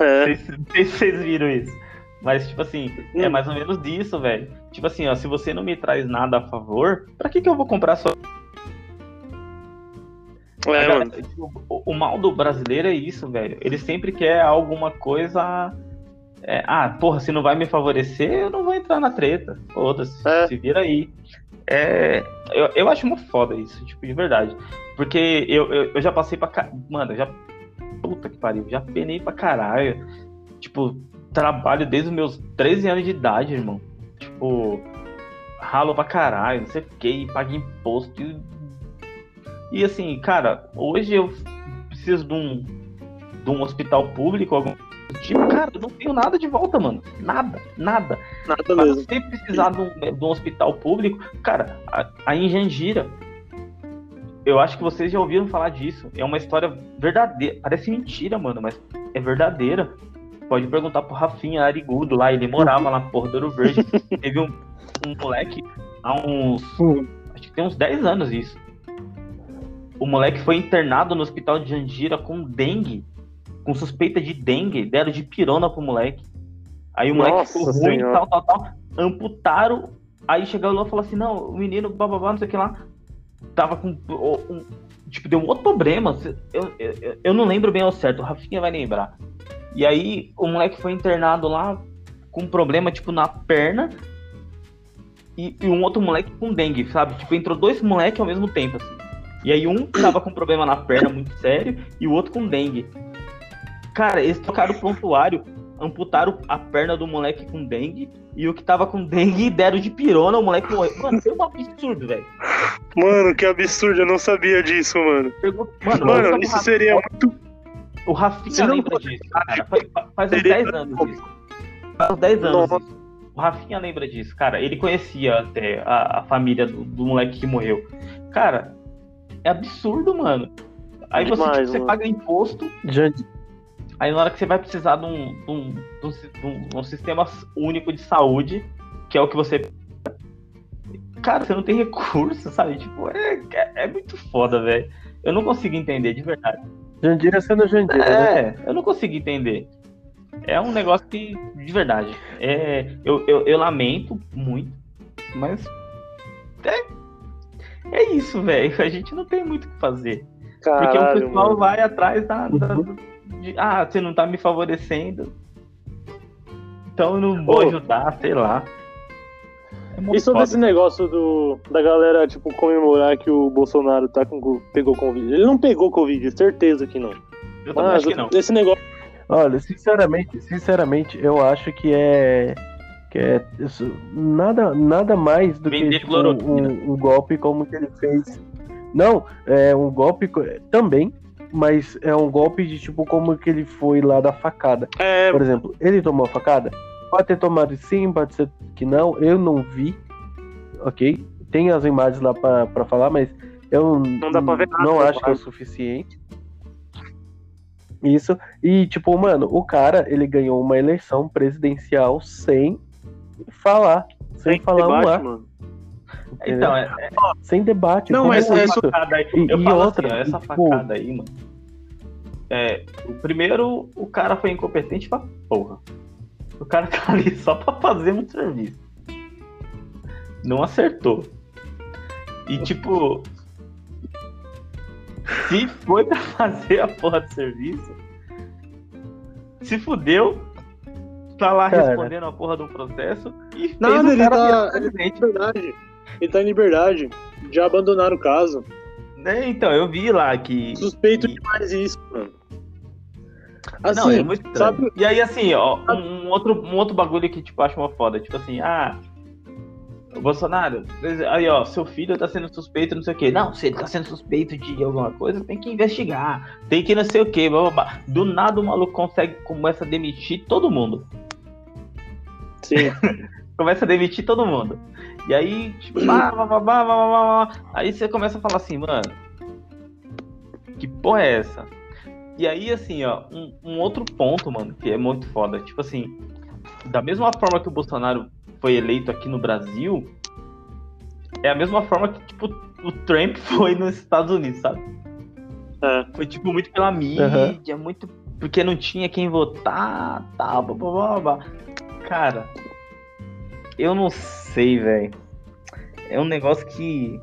é, Não sei se vocês viram isso. Mas, tipo assim, é Hum. mais ou menos disso, velho. Tipo assim, ó, se você não me traz nada a favor, pra que que eu vou comprar sua... é, mano. tipo, o, o mal do brasileiro é isso, velho. Ele sempre quer alguma coisa... é, ah, porra, se não vai me favorecer, eu não vou entrar na treta. Foda-se, É. se vira aí. É, eu, eu acho uma foda isso, tipo, de verdade. Porque eu, eu, eu já passei pra... ca- Mano, eu já... Puta que pariu, já penei pra caralho. Tipo, trabalho desde os meus 13 anos de idade, irmão. Tipo, ralo pra caralho, não sei o que, pago imposto. E, e assim, cara, hoje eu preciso de um, de um hospital público, algum tipo, cara, eu não tenho nada de volta, mano. Nada, nada. Nada Pra mesmo. você precisar de um, de um hospital público, cara, a- aí em Jandira, eu acho que vocês já ouviram falar disso. É uma história verdadeira. Parece mentira, mano, mas é verdadeira. Pode perguntar pro Rafinha Arigudo lá, ele morava lá na Porra do Ouro Verde. Teve um, um moleque há uns. Acho que tem uns 10 anos isso. O moleque foi internado no hospital de Jandira com dengue. Com suspeita de dengue. Deram de pirona pro moleque. Aí o moleque Nossa ficou ruim, Senhora. tal, tal, tal. Amputaram. Aí chegou lá e falou assim: não, o menino, bababá, não sei o que lá. Tava com. um- tipo, deu um outro problema. Eu, eu, eu não lembro bem ao certo, o Rafinha vai lembrar. E aí o moleque foi internado lá com um problema, tipo, na perna. E, e um outro moleque com dengue, sabe? Tipo, entrou dois moleques ao mesmo tempo, assim. E aí um tava com problema na perna muito sério e o outro com dengue. Cara, eles trocaram o prontuário, amputaram a perna do moleque com dengue e o que tava com dengue deram de pirona, o moleque morreu. Mano, foi um absurdo, velho. Mano, que absurdo, eu não sabia disso, mano. Mano, Mano, isso seria muito. O Rafinha lembra disso, cara. Faz, uns Seria 10 anos isso. Faz uns 10 anos Nossa. isso. O Rafinha lembra disso, cara. Ele conhecia até a, a família do, do moleque que morreu. Cara, é absurdo, mano. Aí você, Demais, tipo, você paga imposto, Gente, aí na hora que você vai precisar de um, de um, um de um- de um sistema único de saúde, que é o que você. Cara, você não tem recurso, sabe? Tipo, é, é, é muito foda, velho. Eu não consigo entender, de verdade. Jandira sendo Jandira, né? É, eu não consigo entender. É um negócio que, de verdade, é, eu, eu, eu lamento muito, mas é, é isso, velho. A gente não tem muito o que fazer. Porque o Caralho, pessoal mano. vai atrás da, da- Uhum. de, ah, você não tá me favorecendo, então eu não vou Ô. ajudar, sei lá. É E sobre foda. esse negócio do, da galera, tipo, comemorar que o Bolsonaro tá com, pegou Covid. Ele não pegou Covid, certeza que não. Eu também Mas acho que não. esse negócio. Olha, sinceramente, sinceramente, eu acho que é Que é isso, nada, nada mais do Vender que tipo, um, um golpe como que ele fez. Não, é um golpe co- também, mas é um golpe de tipo como que ele foi lá da facada. É, Por exemplo, ele tomou a facada? Pode ter tomado sim, pode ser que não. Eu não vi, ok? Tem as imagens lá pra, pra falar, mas eu Não dá pra ver nada, não né, acho que é o suficiente. Isso. E, tipo, mano, o cara, ele ganhou uma eleição presidencial sem falar. Sem tem falar um debate, lá. mano. entendeu? Então, é, é Sem debate. Não, mas essa é isso? facada aí. E- eu e falo outra, assim, ó, essa e, tipo- facada aí, mano. É, o primeiro, o cara foi incompetente pra porra. O cara tá ali só pra fazer um serviço. Não acertou. E tipo. Se foi pra fazer a porra do serviço, se fudeu, tá lá Cara. respondendo a porra do processo e fez Nada, o ele tá, ele tá em liberdade. Ele tá em liberdade. Já abandonaram o caso. Né, Então, eu vi lá que. Suspeito que- demais isso, mano. Assim, não, é muito estranho. sabe- E aí, assim, ó, um, um outro, um outro bagulho que, tipo, acho uma foda. Tipo assim, ah, o Bolsonaro, aí, ó, seu filho tá sendo suspeito, não sei o quê. Não, se ele tá sendo suspeito de alguma coisa, tem que investigar. Tem que não sei o quê, blá, blá, blá. Do nada o maluco consegue, começa a demitir todo mundo. sim. Começa a demitir todo mundo. E aí, tipo, blá, blá, blá, blá, blá, blá, blá. aí você começa a falar assim, mano, que porra é essa? E aí, assim, ó, um, um outro ponto, mano, que é muito foda, tipo assim, da mesma forma que o Bolsonaro foi eleito aqui no Brasil, é a mesma forma que, tipo, o Trump foi nos Estados Unidos, sabe? É. Foi, tipo, muito pela mídia, muito porque não tinha quem votar, tal, blá, blá, blá, blá. Cara, eu não sei, velho. É um negócio que.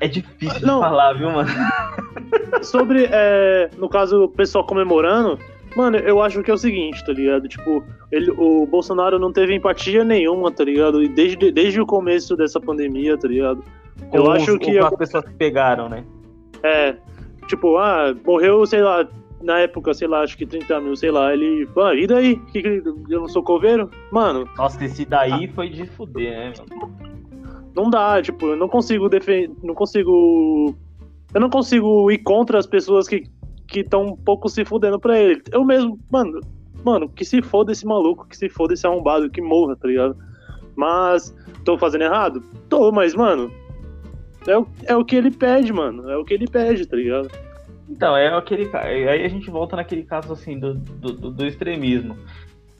É difícil Não. de falar, viu, mano? Sobre, é, no caso, o pessoal comemorando, mano, eu acho que é o seguinte, tá ligado? Tipo, ele, o Bolsonaro não teve empatia nenhuma, tá ligado? E desde, desde o começo dessa pandemia, tá ligado? Eu Com acho os- que com as pessoas que pegaram, né? É, tipo, ah, morreu, sei lá, na época, sei lá, acho que 30 mil, sei lá, ele, ah, e daí? Que, que, eu não sou coveiro? Mano, Nossa, esse daí foi de fuder, né, mano? Não dá, tipo, eu não consigo defender, não consigo, eu não consigo ir contra as pessoas que que estão um pouco se fudendo pra ele. Eu mesmo, mano, mano, que se foda esse maluco, que se foda esse arrombado, que morra, tá ligado? Mas, tô fazendo errado? Tô, mas, mano, é o, é o que ele pede, mano, é o que ele pede, tá ligado? Então, é aquele. Aí a gente volta naquele caso assim do, do, do- extremismo.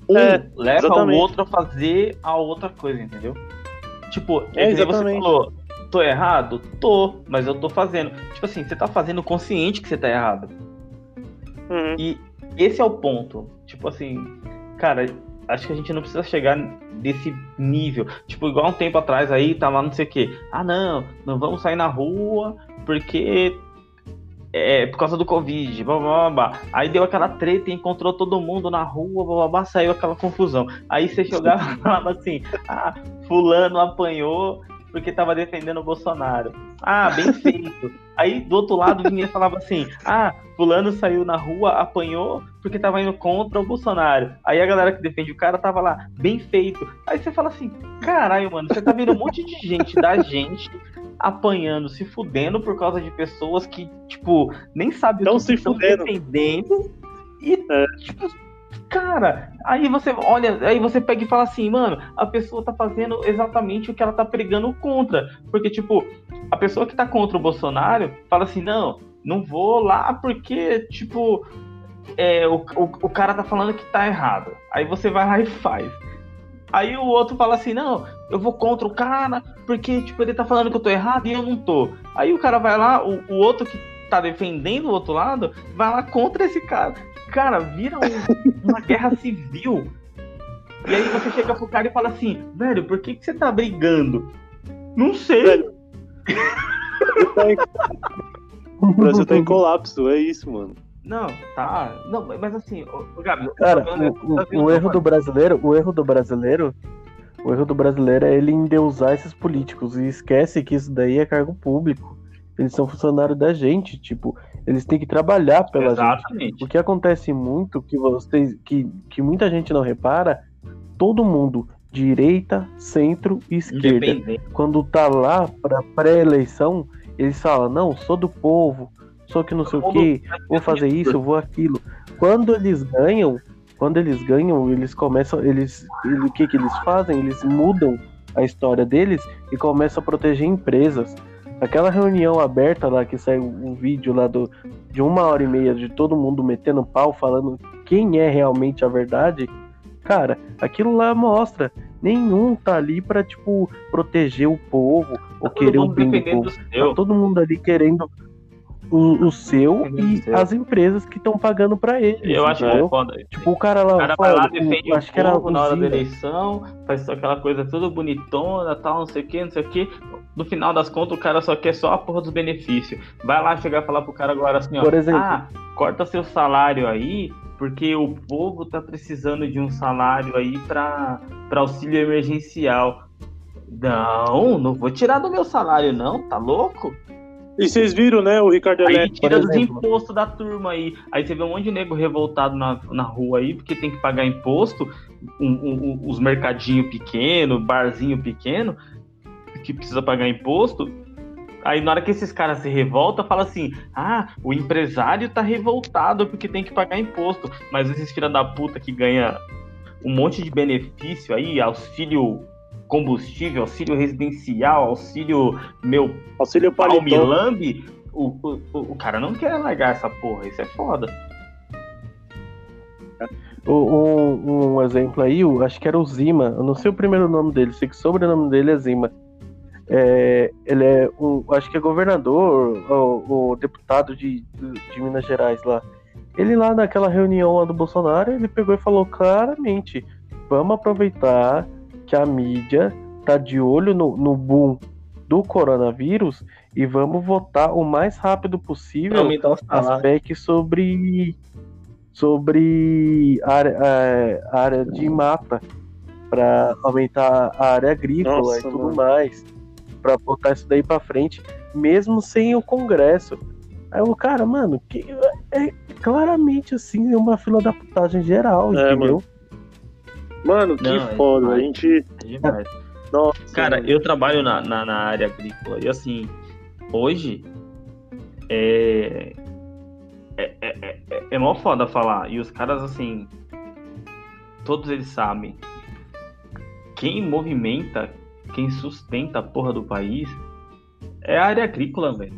Um É, leva o outro a fazer a outra coisa, entendeu? Tipo, é, nem você exatamente. falou, tô errado? Tô, mas eu tô fazendo. Tipo assim, você tá fazendo consciente que você tá errado. Uhum. E esse é o ponto. Tipo assim, cara, acho que a gente não precisa chegar desse nível. Tipo, igual um tempo atrás aí, tava não sei o quê. Ah, não, não vamos sair na rua porque é por causa do Covid, blá, blá, blá. Aí deu aquela treta, encontrou todo mundo na rua, blá, blá, saiu aquela confusão. Aí você jogava e falava assim, ah, fulano apanhou porque tava defendendo o Bolsonaro. Ah, bem feito. Aí do outro lado vinha e falava assim, ah, fulano saiu na rua, apanhou porque tava indo contra o Bolsonaro. Aí a galera que defende o cara tava lá, bem feito. Aí você fala assim, caralho, mano, você tá vendo um monte de gente da gente apanhando, se fudendo por causa de pessoas que, tipo, nem sabem o que se estão fudendo. defendendo. E, É. tipo, cara, aí você olha, aí você pega e fala assim, mano, a pessoa tá fazendo exatamente o que ela tá pregando contra. Porque, tipo, a pessoa que tá contra o Bolsonaro fala assim, não, não vou lá porque, tipo, é, o, o, o cara tá falando que tá errado. Aí você vai lá e faz. Aí o outro fala assim, não, eu vou contra o cara, porque, tipo, ele tá falando que eu tô errado e eu não tô. Aí o cara vai lá, o, o outro que tá defendendo o outro lado, vai lá contra esse cara. Cara, vira um- uma guerra civil. E aí você chega pro cara e fala assim, velho, por que, que você tá brigando? Não sei. Velho. Tá em- O Brasil tá em colapso, é isso, mano. Não, tá. Não, mas assim, ô, ô, Gabi, Cara, vendo- o, o- o erro do brasileiro, o erro do brasileiro, o erro do brasileiro é ele endeusar esses políticos e esquece que isso daí é cargo público. Eles são funcionários da gente, tipo, eles têm que trabalhar pela gente. Exatamente. O que acontece muito, que vocês, que, que muita gente não repara, todo mundo, direita, centro e esquerda. Quando tá lá pra pré-eleição, eles falam, não, sou do povo, sou que não sei o que, vou fazer isso, vou aquilo. Quando eles ganham, quando eles ganham, eles começam, eles, ele- o que que eles fazem? Eles mudam a história deles e começam a proteger empresas. Aquela reunião aberta lá que saiu um vídeo lá do, de uma hora e meia de todo mundo metendo pau, falando quem é realmente a verdade, cara, aquilo lá mostra. Nenhum tá ali pra, tipo, proteger o povo ou Todo querer o bem do povo. do Tá todo mundo ali querendo o, o seu e seu. as empresas que estão pagando pra eles. Eu acho que é foda. Tipo, o cara lá, O cara vai lá, fala, defende o, o acho que era na hora da eleição, faz aquela coisa toda bonitona, tal, não sei o que, não sei o que. No final das contas, o cara só quer só a porra dos benefícios. Vai lá chegar e falar pro cara agora assim, ó. Por exemplo. Ah, corta seu salário aí, porque o povo tá precisando de um salário aí pra, pra auxílio emergencial. Não, não vou tirar do meu salário, não, tá louco? E vocês viram, né, o Ricardo Aí Eletro, tira os exemplo. impostos da turma aí. Aí você vê um monte de nego revoltado na, na rua aí, porque tem que pagar imposto, um- um- um- os mercadinhos pequenos, barzinho pequeno, que precisa pagar imposto. Aí na hora que esses caras se revoltam, fala assim: ah, o empresário tá revoltado porque tem que pagar imposto. Mas esses filha da puta que ganha um monte de benefício aí, auxílio combustível, auxílio residencial, auxílio meu auxílio. Palmilambe, o, o, o cara não quer largar essa porra, isso é foda. Um, um exemplo aí, acho que era o Zima, eu não sei o primeiro nome dele, sei que o sobrenome dele é Zima. É, ele é, um, acho que é governador, o, o deputado de, de Minas Gerais lá. Ele lá naquela reunião lá do Bolsonaro, ele pegou e falou claramente: vamos aproveitar que a mídia tá de olho no, no boom do coronavírus e vamos votar o mais rápido possível os as PEC sobre sobre área, é, área de mata para aumentar a área agrícola Nossa, e tudo mano. mais para botar isso daí para frente mesmo sem o Congresso aí o cara mano que é claramente assim uma fila da putagem geral É, entendeu Mano, que Não, é foda. A demais. gente. É demais. Nossa, Cara, mano. eu trabalho na, na, na área agrícola e assim, hoje é. É, é, é, é, é mó foda falar. E os caras, assim. Todos eles sabem. Quem movimenta, quem sustenta a porra do país é a área agrícola, velho.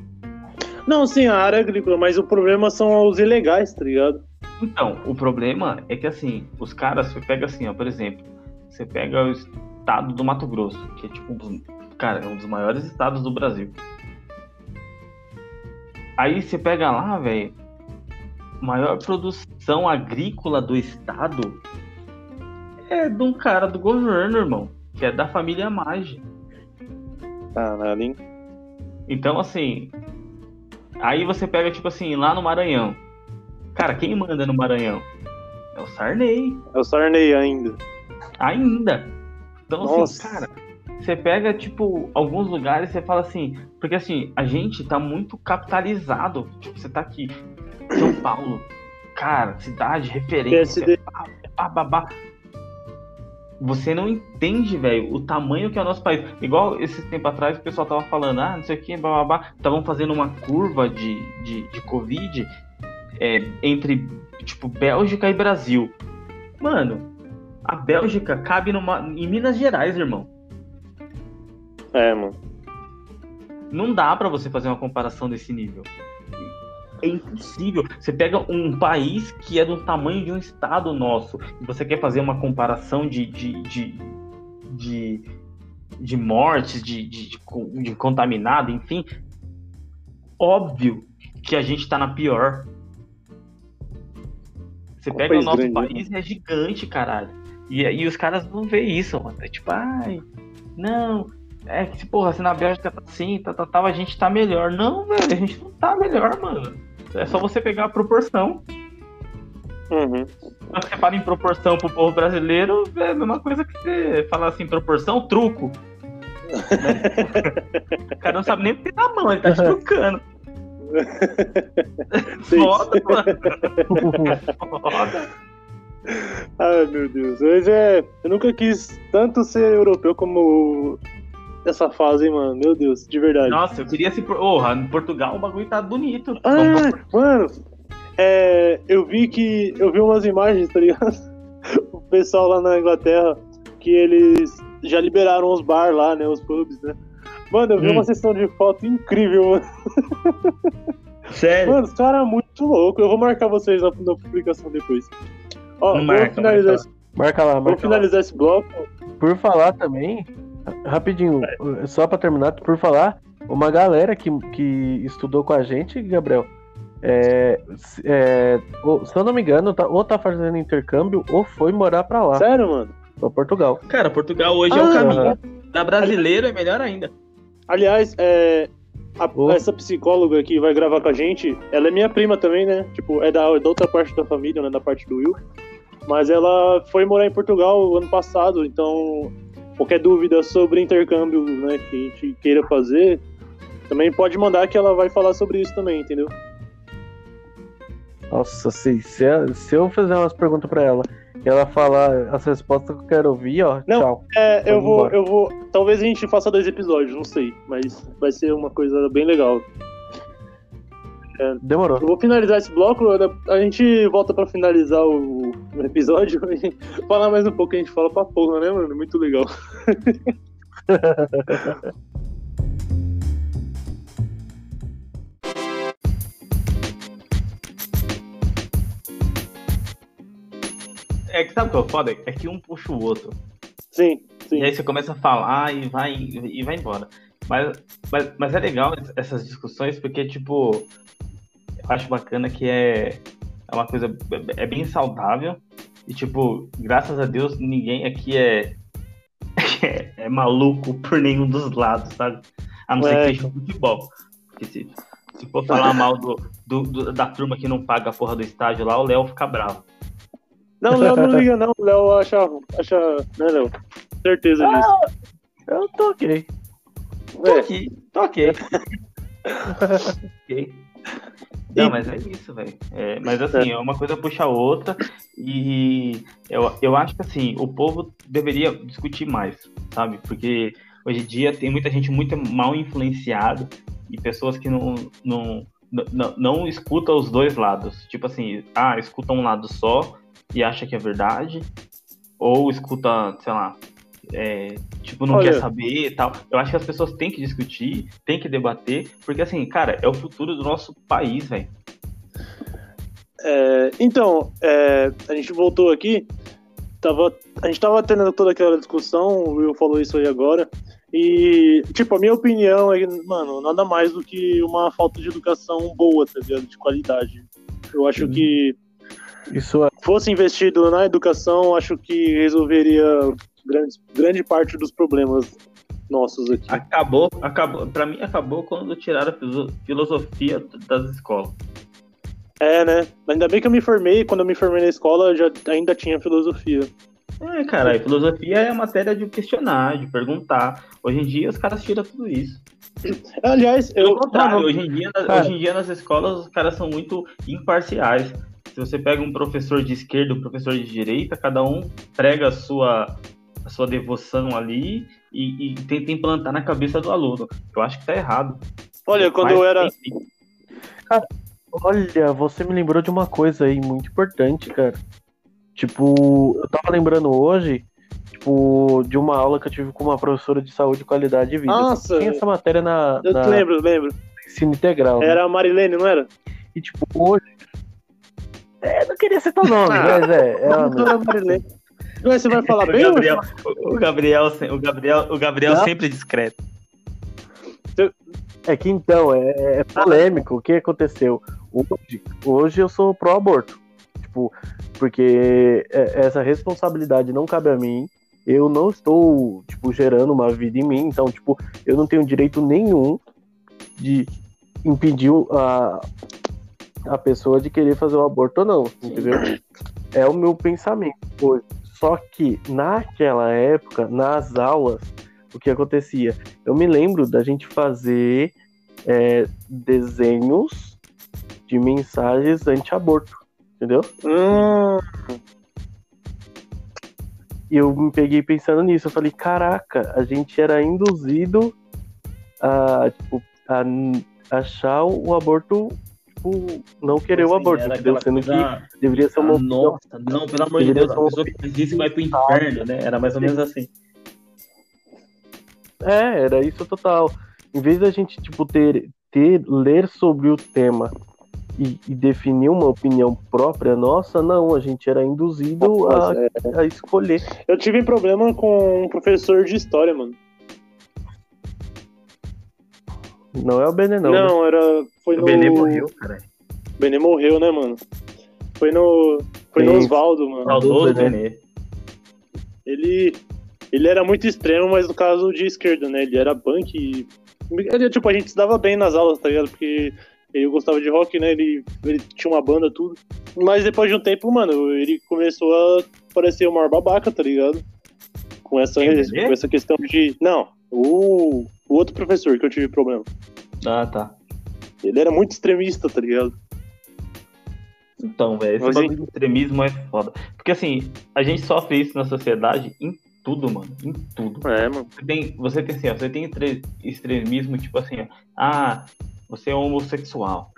Não, sim, a área agrícola, mas o problema são os ilegais, tá ligado? Então, o problema é que assim, os caras, você pega assim, ó, por exemplo, você pega o estado do Mato Grosso, que é tipo um dos, cara, é um dos maiores estados do Brasil. Aí você pega lá, velho, maior produção agrícola do estado é de um cara do governo, irmão, que é da família Maggi. Caralho, hein? Então, assim, aí você pega, tipo assim, lá no Maranhão. Cara, quem manda no Maranhão? É o Sarney. É o Sarney ainda. Ainda. Então, Nossa. assim, cara, você pega, tipo, alguns lugares e você fala assim, porque assim, a gente tá muito capitalizado. Tipo, você tá aqui, São Paulo, cara, cidade, referência, pá, pá. Você não entende, velho, o tamanho que é o nosso país. Igual esse tempo atrás o pessoal tava falando, ah, não sei o que, babá, estavam fazendo uma curva de, de, de Covid é, entre, tipo, Bélgica e Brasil. Mano, a Bélgica cabe numa, em Minas Gerais, irmão. É, mano. Não dá pra você fazer uma comparação desse nível. É impossível. Você pega um país que é do tamanho de um estado nosso e você quer fazer uma comparação de, de, de, de, de mortes, de, de, de, co- de contaminado, enfim. Óbvio que a gente tá na pior. Você pega o nosso grande, né? país, é gigante, caralho. E, e os caras não vê isso, mano. É tipo, ai, não, é que, porra, se na Bélgica tá assim, tá, tá, tá, a gente tá melhor. Não, velho, a gente não tá melhor, mano. É só você pegar a proporção. Uhum. Quando você fala em proporção pro povo brasileiro, é a mesma coisa que você falar assim, proporção, truco. o cara não sabe nem o que tem na mão, ele tá te trucando. Foda, mano. Foda. Ai, meu Deus. Mas é. Eu nunca quis tanto ser europeu como essa fase, mano. Meu Deus, de verdade. Nossa, eu queria se. Porra, em Portugal o bagulho tá bonito. Ah, mano, é, eu vi que. Eu vi umas imagens, tá ligado? O pessoal lá na Inglaterra, que eles já liberaram os bar lá, né? Os pubs, né? Mano, eu vi Hum. uma sessão de foto incrível, mano. Sério? Mano, os caras é muito louco. Eu vou marcar vocês na, na publicação depois. Ó, Não vou marca, finalizar, marca esse, Marca lá, vou marca lá. finalizar esse bloco. Por falar também, rapidinho, só pra terminar, por falar, uma galera que, que estudou com a gente, Gabriel, é, se- é, se eu não me engano, tá- ou tá fazendo intercâmbio ou foi morar pra lá, Sério, mano? pra Portugal. Cara, Portugal hoje é o Ah, caminho. Da brasileiro é melhor ainda. Aliás, é, a- Oh. essa psicóloga que vai gravar com a gente, ela é minha prima também, né? Tipo, é da, da outra parte da família, né? Da parte do Will. Mas ela foi morar em Portugal ano passado, então qualquer dúvida sobre intercâmbio, né, que a gente queira fazer, também pode mandar que ela vai falar sobre isso também, entendeu? Nossa, se, se, se eu fizer umas perguntas pra ela e ela falar as respostas que eu quero ouvir, ó, Não. tchau. É, eu vou, embora. eu vou. Talvez a gente faça dois episódios, não sei, mas vai ser uma coisa bem legal. Demorou. Eu vou finalizar esse bloco, a gente volta pra finalizar o, o episódio e falar mais um pouco, a gente fala pra porra, né, mano? Muito legal. É que sabe o que é o foda? É que um puxa o outro. Sim, sim. E aí você começa a falar e vai, e vai embora. Mas, mas, mas é legal essas discussões porque, tipo, eu acho bacana que é, é uma coisa é bem saudável. E, tipo, graças a Deus, ninguém aqui é, é, é maluco por nenhum dos lados, sabe? A não ser É. que seja futebol. Porque se, se for falar mal do, do- do- da turma que não paga a porra do estádio lá, o Léo fica bravo. Não, o Léo não liga, não. O Léo acha, acha. Né, Léo? Certeza disso. Eu tô ok. Tô É. aqui, tô ok. ok. Não, mas é isso, velho. É, mas assim, é uma coisa puxa a outra e eu, eu acho que assim, o povo deveria discutir mais, sabe? Porque hoje em dia tem muita gente muito mal influenciada e pessoas que não, não, não, não escutam os dois lados. Tipo assim, ah, escuta um lado só e acha que é verdade, ou escuta, sei lá, é, tipo, não Olha. quer saber e tal. Eu acho que as pessoas têm que discutir, têm que debater, porque assim, cara, é o futuro do nosso país, velho. É, então, é, a gente voltou aqui. Tava, a gente tava tendo toda aquela discussão, o Will falou isso aí agora. E, tipo, a minha opinião é, que, mano, nada mais do que uma falta de educação boa, tá ligado? De qualidade. Eu acho Sim. que Isso é. fosse investido na educação, acho que resolveria grande, grande parte dos problemas nossos aqui. Acabou, acabou, pra mim acabou quando tiraram a filosofia das escolas. É, né? Ainda bem que eu me formei, quando eu me formei na escola, já ainda tinha filosofia. É, cara, e filosofia é a matéria de questionar, de perguntar. Hoje em dia os caras tiram tudo isso. Aliás, eu. Pelo contrário, hoje em, dia, cara. hoje em dia nas escolas os caras são muito imparciais. Se você pega um professor de esquerda um professor de direita, cada um prega a sua, a sua devoção ali e, e tenta implantar na cabeça do aluno. Eu acho que tá errado. olha, quando Mas, eu era. enfim. Olha, você me lembrou de uma coisa aí muito importante, cara. Tipo, eu tava lembrando hoje, tipo, de uma aula que eu tive com uma professora de saúde e qualidade de vida. Nossa! Tinha essa matéria na, Eu na lembro, lembro. ensino integral. né? Era a Marilene, não era? E tipo, hoje. É, não queria citar o nome, Ah. mas é. Mesmo. Doutora Marilene. Ué, Você vai falar O bem? ou- Gabriel, o o Gabriel, o Gabriel, o Gabriel Não. sempre discreto. É que então, é, é polêmico. O que aconteceu? Hoje, hoje eu sou pró-aborto. Tipo, porque é- essa responsabilidade não cabe a mim. Eu não estou, tipo, gerando uma vida em mim. Então, tipo, eu não tenho direito nenhum de impedir o- a, a pessoa de querer fazer o aborto ou não, entendeu? É o meu pensamento hoje. Só que naquela época, nas aulas, o que acontecia? Eu me lembro da gente fazer é, desenhos de mensagens anti-aborto, entendeu? Hum, E eu me peguei pensando nisso. Eu falei, caraca, a gente era induzido a, tipo, a achar o aborto, tipo, não querer o Assim, aborto, era entendeu? Sendo coisa, que deveria ser uma ah. Nossa, não, pelo amor de Deus, a pessoa que faz isso vai pro inferno, né? Era mais ou menos assim. É, era isso total. Em vez da gente, tipo, ter, ter ler sobre o tema e, e definir uma opinião própria nossa, não, a gente era induzido a, é. a escolher. Eu tive problema com um professor de história, mano. Não é o Benê, não. Não, né? era. Foi O no. Benê morreu, cara. Benê morreu, né, mano? Foi no. Foi no Sim. Oswaldo, mano. Saudoso Benê. Benê. Ele. Ele era muito extremo, mas no caso de esquerda, né? Ele era punk e. Ele, tipo, a gente se dava bem nas aulas, tá ligado? Porque ele gostava de rock, né? Ele, ele tinha uma banda, tudo. Mas depois de um tempo, mano, ele começou a parecer o maior babaca, tá ligado? Com essa, com essa questão de. Não, o, o outro professor que eu tive problema. Ah, tá. Ele era muito extremista, tá ligado? Então, velho, esse Mas, bagulho de extremismo é foda. Porque assim, a gente sofre isso na sociedade em tudo, mano. Em tudo. É, mano. Você tem, você tem assim, ó, você tem extre- extremismo, tipo assim, ó, ah, você é homossexual.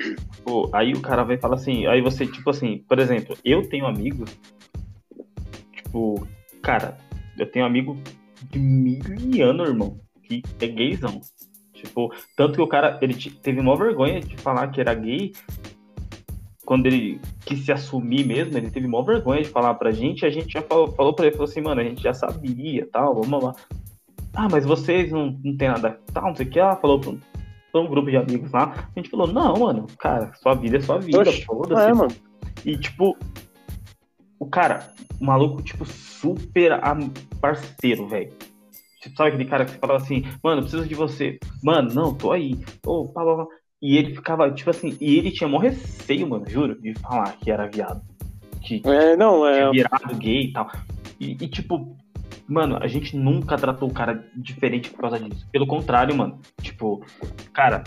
Pô, aí o cara vai falar assim, aí você, tipo assim, por exemplo, eu tenho amigos, tipo, cara, eu tenho amigo de mil anos, irmão, que é gaysão. Tipo, tanto que o cara, ele te- teve uma vergonha de falar que era gay, quando ele quis se assumir mesmo, ele teve maior vergonha de falar pra gente, a gente já falou, falou pra ele, falou assim, mano, a gente já sabia, tal, vamos lá. Ah, mas vocês não, não tem nada, tal, não sei o que, ela falou pra um, pra um grupo de amigos lá, a gente falou, não, mano, cara, sua vida é sua vida, foda-se. É, mano. E, tipo, o cara, o maluco, tipo, super parceiro, velho. Tipo, sabe aquele cara que fala assim, mano, preciso de você. Mano, não, tô aí. Ô, pá, pá, pá. E ele ficava, tipo assim, e ele tinha mó receio, mano, juro, de falar que era viado. Que É, não, é. virado gay e tal. E, e, tipo, mano, a gente nunca tratou o cara diferente por causa disso. Pelo contrário, mano. Tipo, cara,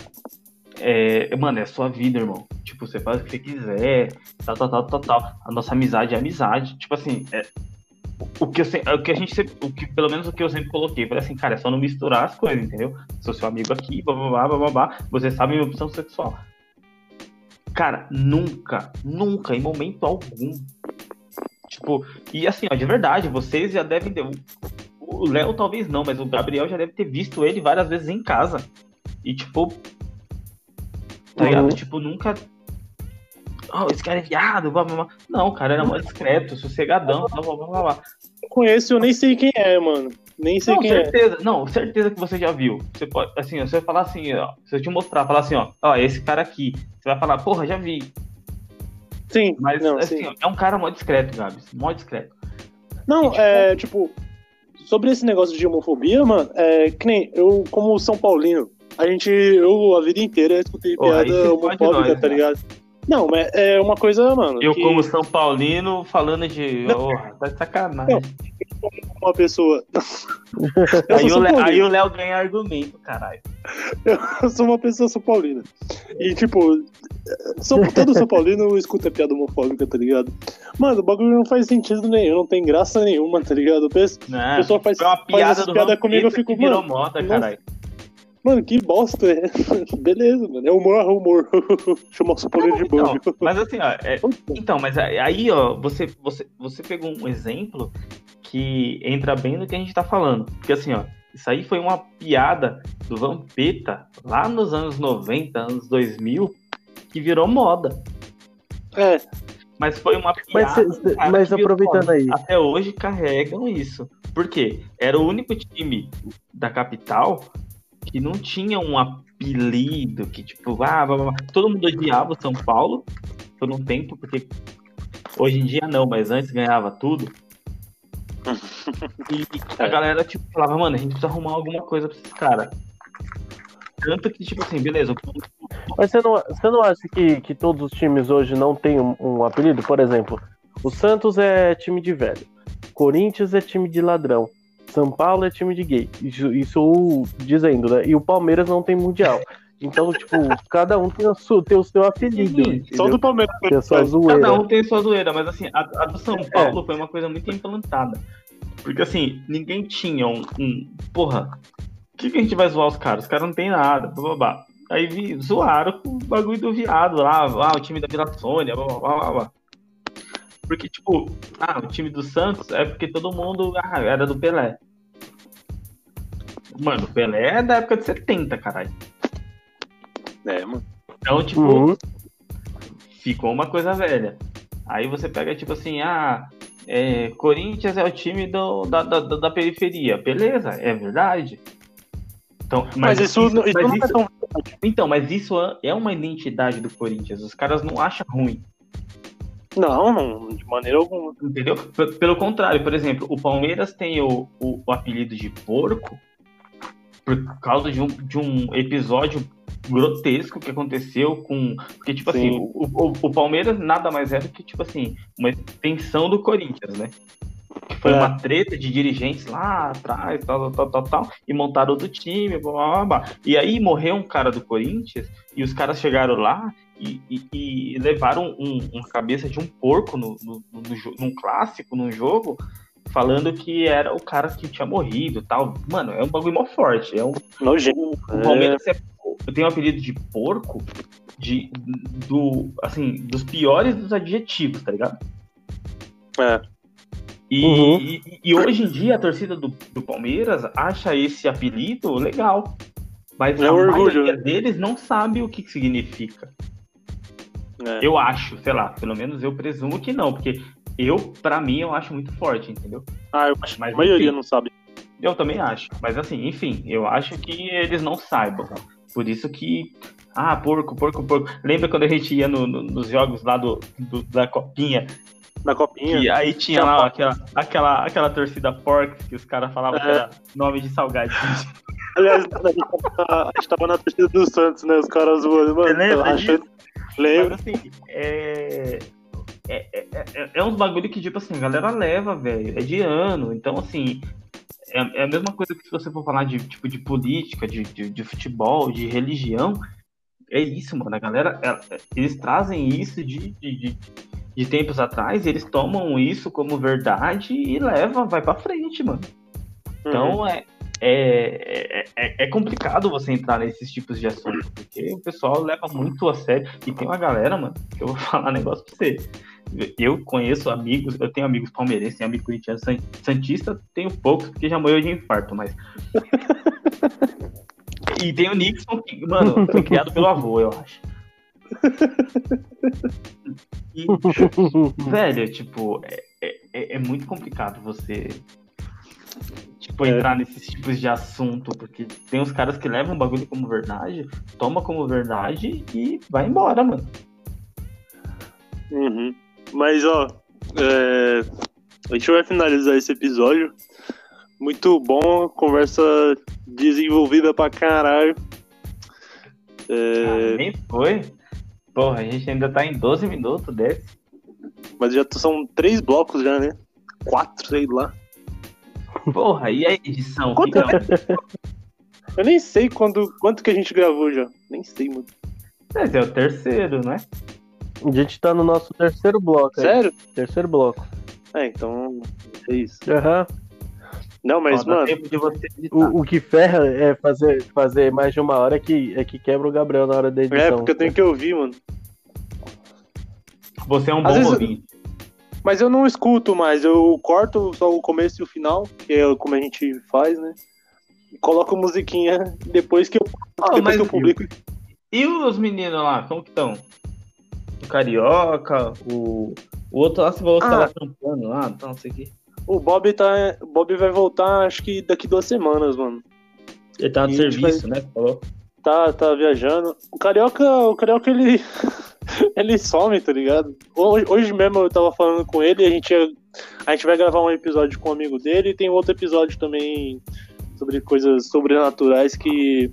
é, mano, é sua vida, irmão. Tipo, você faz o que você quiser, tal, tal, tal, tal, tal. A nossa amizade é amizade. Tipo assim, é, o que, eu, se- o que a gente sempre, o que, pelo menos o que eu sempre coloquei, falei assim, cara, é só não misturar as coisas, entendeu? Sou seu amigo aqui, blá, blá, blá. você sabe minha opção sexual. Cara, nunca, nunca, em momento algum. Tipo, e assim, ó, de verdade, vocês já devem ter. O Léo talvez não, mas o Gabriel já deve ter visto ele várias vezes em casa. E tipo. Tá Uhum. ligado? Tipo, nunca. Oh, esse cara é viado, blá, blá, blá. Não, o cara era mais discreto, sossegadão, blá, blá, blá, blá. Eu conheço, eu nem sei quem é, mano. Nem sei Não, quem é. certeza, não, certeza que você já viu. Você pode, assim, você vai falar assim, ó, se eu te mostrar, falar assim, ó, ó, esse cara aqui, você vai falar, porra, já vi. Sim, Mas, não, assim, sim. ó, é um cara mó discreto, Gabs, mó discreto. Não, tipo- é, tipo, sobre esse negócio de homofobia, mano, é que nem eu, como São Paulino, a gente, eu a vida inteira escutei piada fode homofóbica, tá né? ligado? Não, mas é uma coisa, mano, Eu, que como São Paulino, falando de. Não. Porra, tá de sacanagem. uma pessoa. Aí o, Le- aí o Léo ganha argumento, caralho. eu sou uma pessoa São Paulina. E, tipo, sou, todo São Paulino escuta piada homofóbica, tá ligado? Mano, o bagulho não faz sentido nenhum, não tem graça nenhuma, tá ligado? Pensa- Não, A pessoa faz, foi uma faz piada comigo, eu fico, mano, moda, nossa. caralho. Mano, que bosta. é. Beleza, mano. É humor, é humor. Chamar o São Paulino de Então, bug. mas assim, ó, é- então, mas aí, ó, você, você, você pegou um exemplo que entra bem no que a gente tá falando. Porque assim, ó, isso aí foi uma piada do Vampeta lá nos anos 90, anos 2000, que virou moda. É, Mas foi uma Mas, piada. cê- do cê- mas aproveitando moda. aí, Até hoje carregam isso. Por quê? Era o único time da capital que não tinha um apelido que, tipo, ah, blá, blá, blá. todo mundo odiava o São Paulo por um tempo, porque hoje em dia não, mas antes ganhava tudo. E a É. galera, tipo, falava, mano, a gente precisa arrumar alguma coisa pra esses caras. Tanto que, tipo assim, beleza, Mas você não, você não acha que, que todos os times hoje não têm um, um apelido? Por exemplo, o Santos é time de velho, Corinthians é time de ladrão, São Paulo é time de gay. Isso, isso dizendo, né? E o Palmeiras não tem mundial. Então, tipo, cada um tem, a sua, tem o seu apelido. Sim, só do Palmeiras. Tem a sua Cada zoeira. um tem sua zoeira, mas assim, a, a do São Paulo foi uma coisa muito implantada. Porque assim, ninguém tinha um. um porra, o que, que a gente vai zoar os caras? Os caras não tem nada, blá blá blá. Aí vi, zoaram com o bagulho do viado lá, ah, o time da Vila Sônia, blá blá blá blá. Porque, tipo, ah, o time do Santos é porque todo mundo ah, era do Pelé. Mano, o Pelé é da época de 70, caralho. É, mano. Então, tipo, Uhum. ficou uma coisa velha. Aí você pega, tipo assim, ah, é, Corinthians é o time do, da, da, da periferia. Beleza, é verdade. Então, Mas, isso, não- isso mas não é isso- tão. Então, mas isso é uma identidade do Corinthians. Os caras não acham ruim. Não, não, de maneira alguma. Entendeu? Pelo contrário, por exemplo, o Palmeiras tem o, o, o apelido de porco por causa de um, de um episódio grotesco que aconteceu com. Porque, tipo assim, Sim. o, o, o Palmeiras nada mais é do que, tipo assim, uma extensão do Corinthians, né? Que foi É. uma treta de dirigentes lá atrás, tal, tal, tal, tal, tal, e montaram do time, blá, blá, blá. E aí morreu um cara do Corinthians, e os caras chegaram lá e, e- e levaram um- uma cabeça de um porco no, no, no jo- num clássico, num jogo, falando que era o cara que tinha morrido e tal. Mano, é um bagulho mó forte. É um, Nojento. o Palmeiras é, tem o apelido de porco de, do, assim, dos piores dos adjetivos, tá ligado? É. E, Uhum. e- e hoje em dia a torcida do, do Palmeiras acha esse apelido legal. Mas É a orgulho, maioria né? deles não sabe o que significa. É. Eu acho, sei lá, pelo menos eu presumo que não, porque eu, pra mim, eu acho muito forte, entendeu? Ah, eu acho Mas, a maioria enfim. não sabe. Eu também acho. Mas assim, enfim, eu acho que eles não saibam. Por isso que. Ah, porco, porco, porco. Lembra quando a gente ia no- no- nos jogos lá do, do- da copinha? Na copinha. E aí tinha lá aquela, aquela, aquela torcida porcs que os caras falavam que É. era nome de salgadinho. Aliás, a gente, tava, a gente tava na torcida do Santos, né? Os caras zoando, mano. Você lembra achando- Mas assim, é. É, é, é- é uns bagulho que, tipo assim, a galera leva, velho. É de ano. Então, assim, é, é a mesma coisa que se você for falar de, tipo, de política, de, de, de futebol, de religião. É isso, mano. A galera, é- eles trazem isso de, de, de, de tempos atrás, eles tomam isso como verdade e levam, vai pra frente, mano. Uhum. Então é, é, é, é complicado você entrar nesses tipos de assuntos, porque o pessoal leva muito a sério. E tem uma galera, mano, que eu vou falar um negócio pra você. Eu conheço amigos, eu tenho amigos palmeirenses, tenho amigo corintiano, san- santista, tenho poucos, porque já morreu de infarto, mas. e tem o Nixon, que, mano, foi criado pelo avô, eu acho. E, velho, tipo, é, é, é muito complicado você tipo, É. entrar nesses tipos de assunto, porque tem os caras que levam o bagulho como verdade, toma como verdade e vai embora, mano. Uhum. Mas, ó, é, a gente vai finalizar esse episódio. Muito bom, conversa desenvolvida pra caralho. É, Ah, nem foi. Porra, a gente ainda tá em 12 minutos desse. mas já são três blocos já, né? Quatro, sei lá. Porra, e a edição? Quanto Eu nem sei quando, quanto que a gente gravou já. Nem sei, mano. Mas é o terceiro, né? A gente tá no nosso terceiro bloco. aí. Sério? Terceiro bloco. É, então. É isso. Aham. Não, mas, Ó, mano. tempo de você editar. O, o que ferra é fazer, fazer mais de uma hora que, é que quebra o Gabriel na hora da edição. É, porque eu tenho que ouvir, mano. Você é um Às bom ouvinte. Mas eu não escuto mais, eu corto só o começo e o final, que é como a gente faz, né? Coloco musiquinha depois que eu, Oh, depois mas que eu publico. E os meninos lá, como que estão? O Carioca, o, o outro lá, você falou que Ah. tava trampando lá, então não sei o quê. O Bob tá. O Bob vai voltar acho que daqui duas semanas, mano. Ele tá no serviço, né? Falou. Tá, tá viajando. O Carioca, o Carioca, ele. ele some, tá ligado? Hoje, hoje mesmo eu tava falando com ele e a gente, ia- a gente vai gravar um episódio com um amigo dele e tem outro episódio também sobre coisas sobrenaturais que.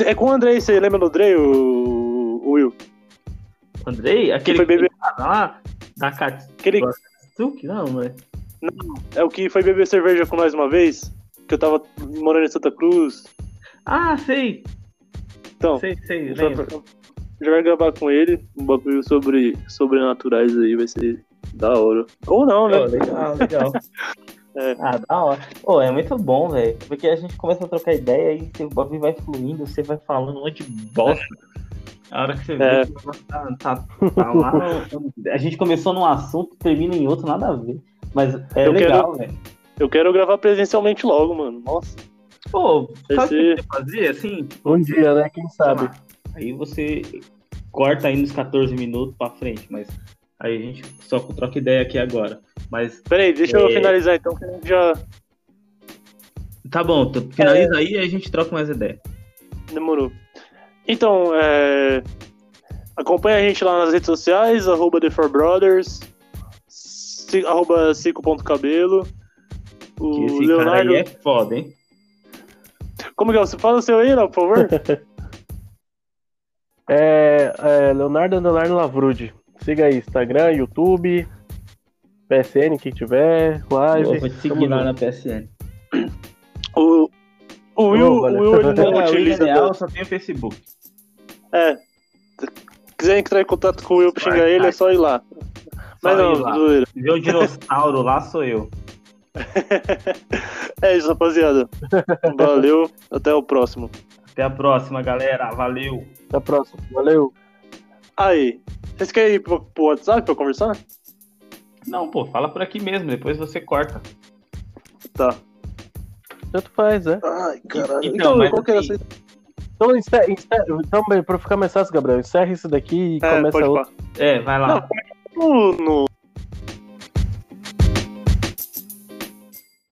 É com o Andrei, você lembra do Andrei, o, o Will? Andrei, aquele foi beber- cara lá, da Aquele, Katsuki, não, é o que foi beber cerveja com nós uma vez? Que eu tava morando em Santa Cruz. Ah, sei, Então, sei, sei, lembro. já vai gravar com ele um bagulho sobre sobrenaturais aí, vai ser da hora. Ou não, né? Pô, legal, legal. Ah, da hora. Pô, é muito bom, velho. Porque a gente começa a trocar ideia e o bagulho vai fluindo, você vai falando um monte de bosta. A hora que você vê, É. negócio tá, tá, tá lá. A gente começou num assunto, termina em outro, nada a ver. Mas é Eu legal, velho. Eu quero gravar presencialmente logo, mano. Nossa. Pô, sabe o Esse- que você fazer? Assim, Um dia, né? Quem sabe? Aí você corta aí nos 14 minutos pra frente, mas aí a gente só troca ideia aqui agora. Mas Peraí, deixa eu É. finalizar então, que a gente já tá bom, tu finaliza aí e a gente troca mais ideia. demorou. Então, é... acompanha a gente lá nas redes sociais, arroba The Four Brothers, arroba cico.cabelo. Que O esse Leonardo. cara aí é foda, hein? Como que é? Você fala o seu aí, Léo, por favor? É, é Leonardo Underline Lavrude. Siga aí, Instagram, YouTube, PSN, quem tiver, live. Vou, vou te seguir lá na PSN. o, o Will, valeu. o Will ele não Não, utiliza. Leal só tem o Facebook. É. Se quiser entrar em contato com o Will pra xingar ele, é só ir lá. Mas não, lá. zoeira. Se vê um dinossauro lá, sou eu. É isso, rapaziada. Valeu, até o próximo. Até a próxima, galera. Valeu. Até a próxima. Valeu. Aí, vocês querem ir pro, pro WhatsApp pra conversar? Não, pô, fala por aqui mesmo, depois você corta. Tá. Tanto faz, é. Ai, caralho. Então, Então, qual que era assim, essa- Então, encerra, encerra, então pra ficar mais fácil, Gabriel, encerra isso daqui e É, começa outro. falar. É, vai lá. Não, no, no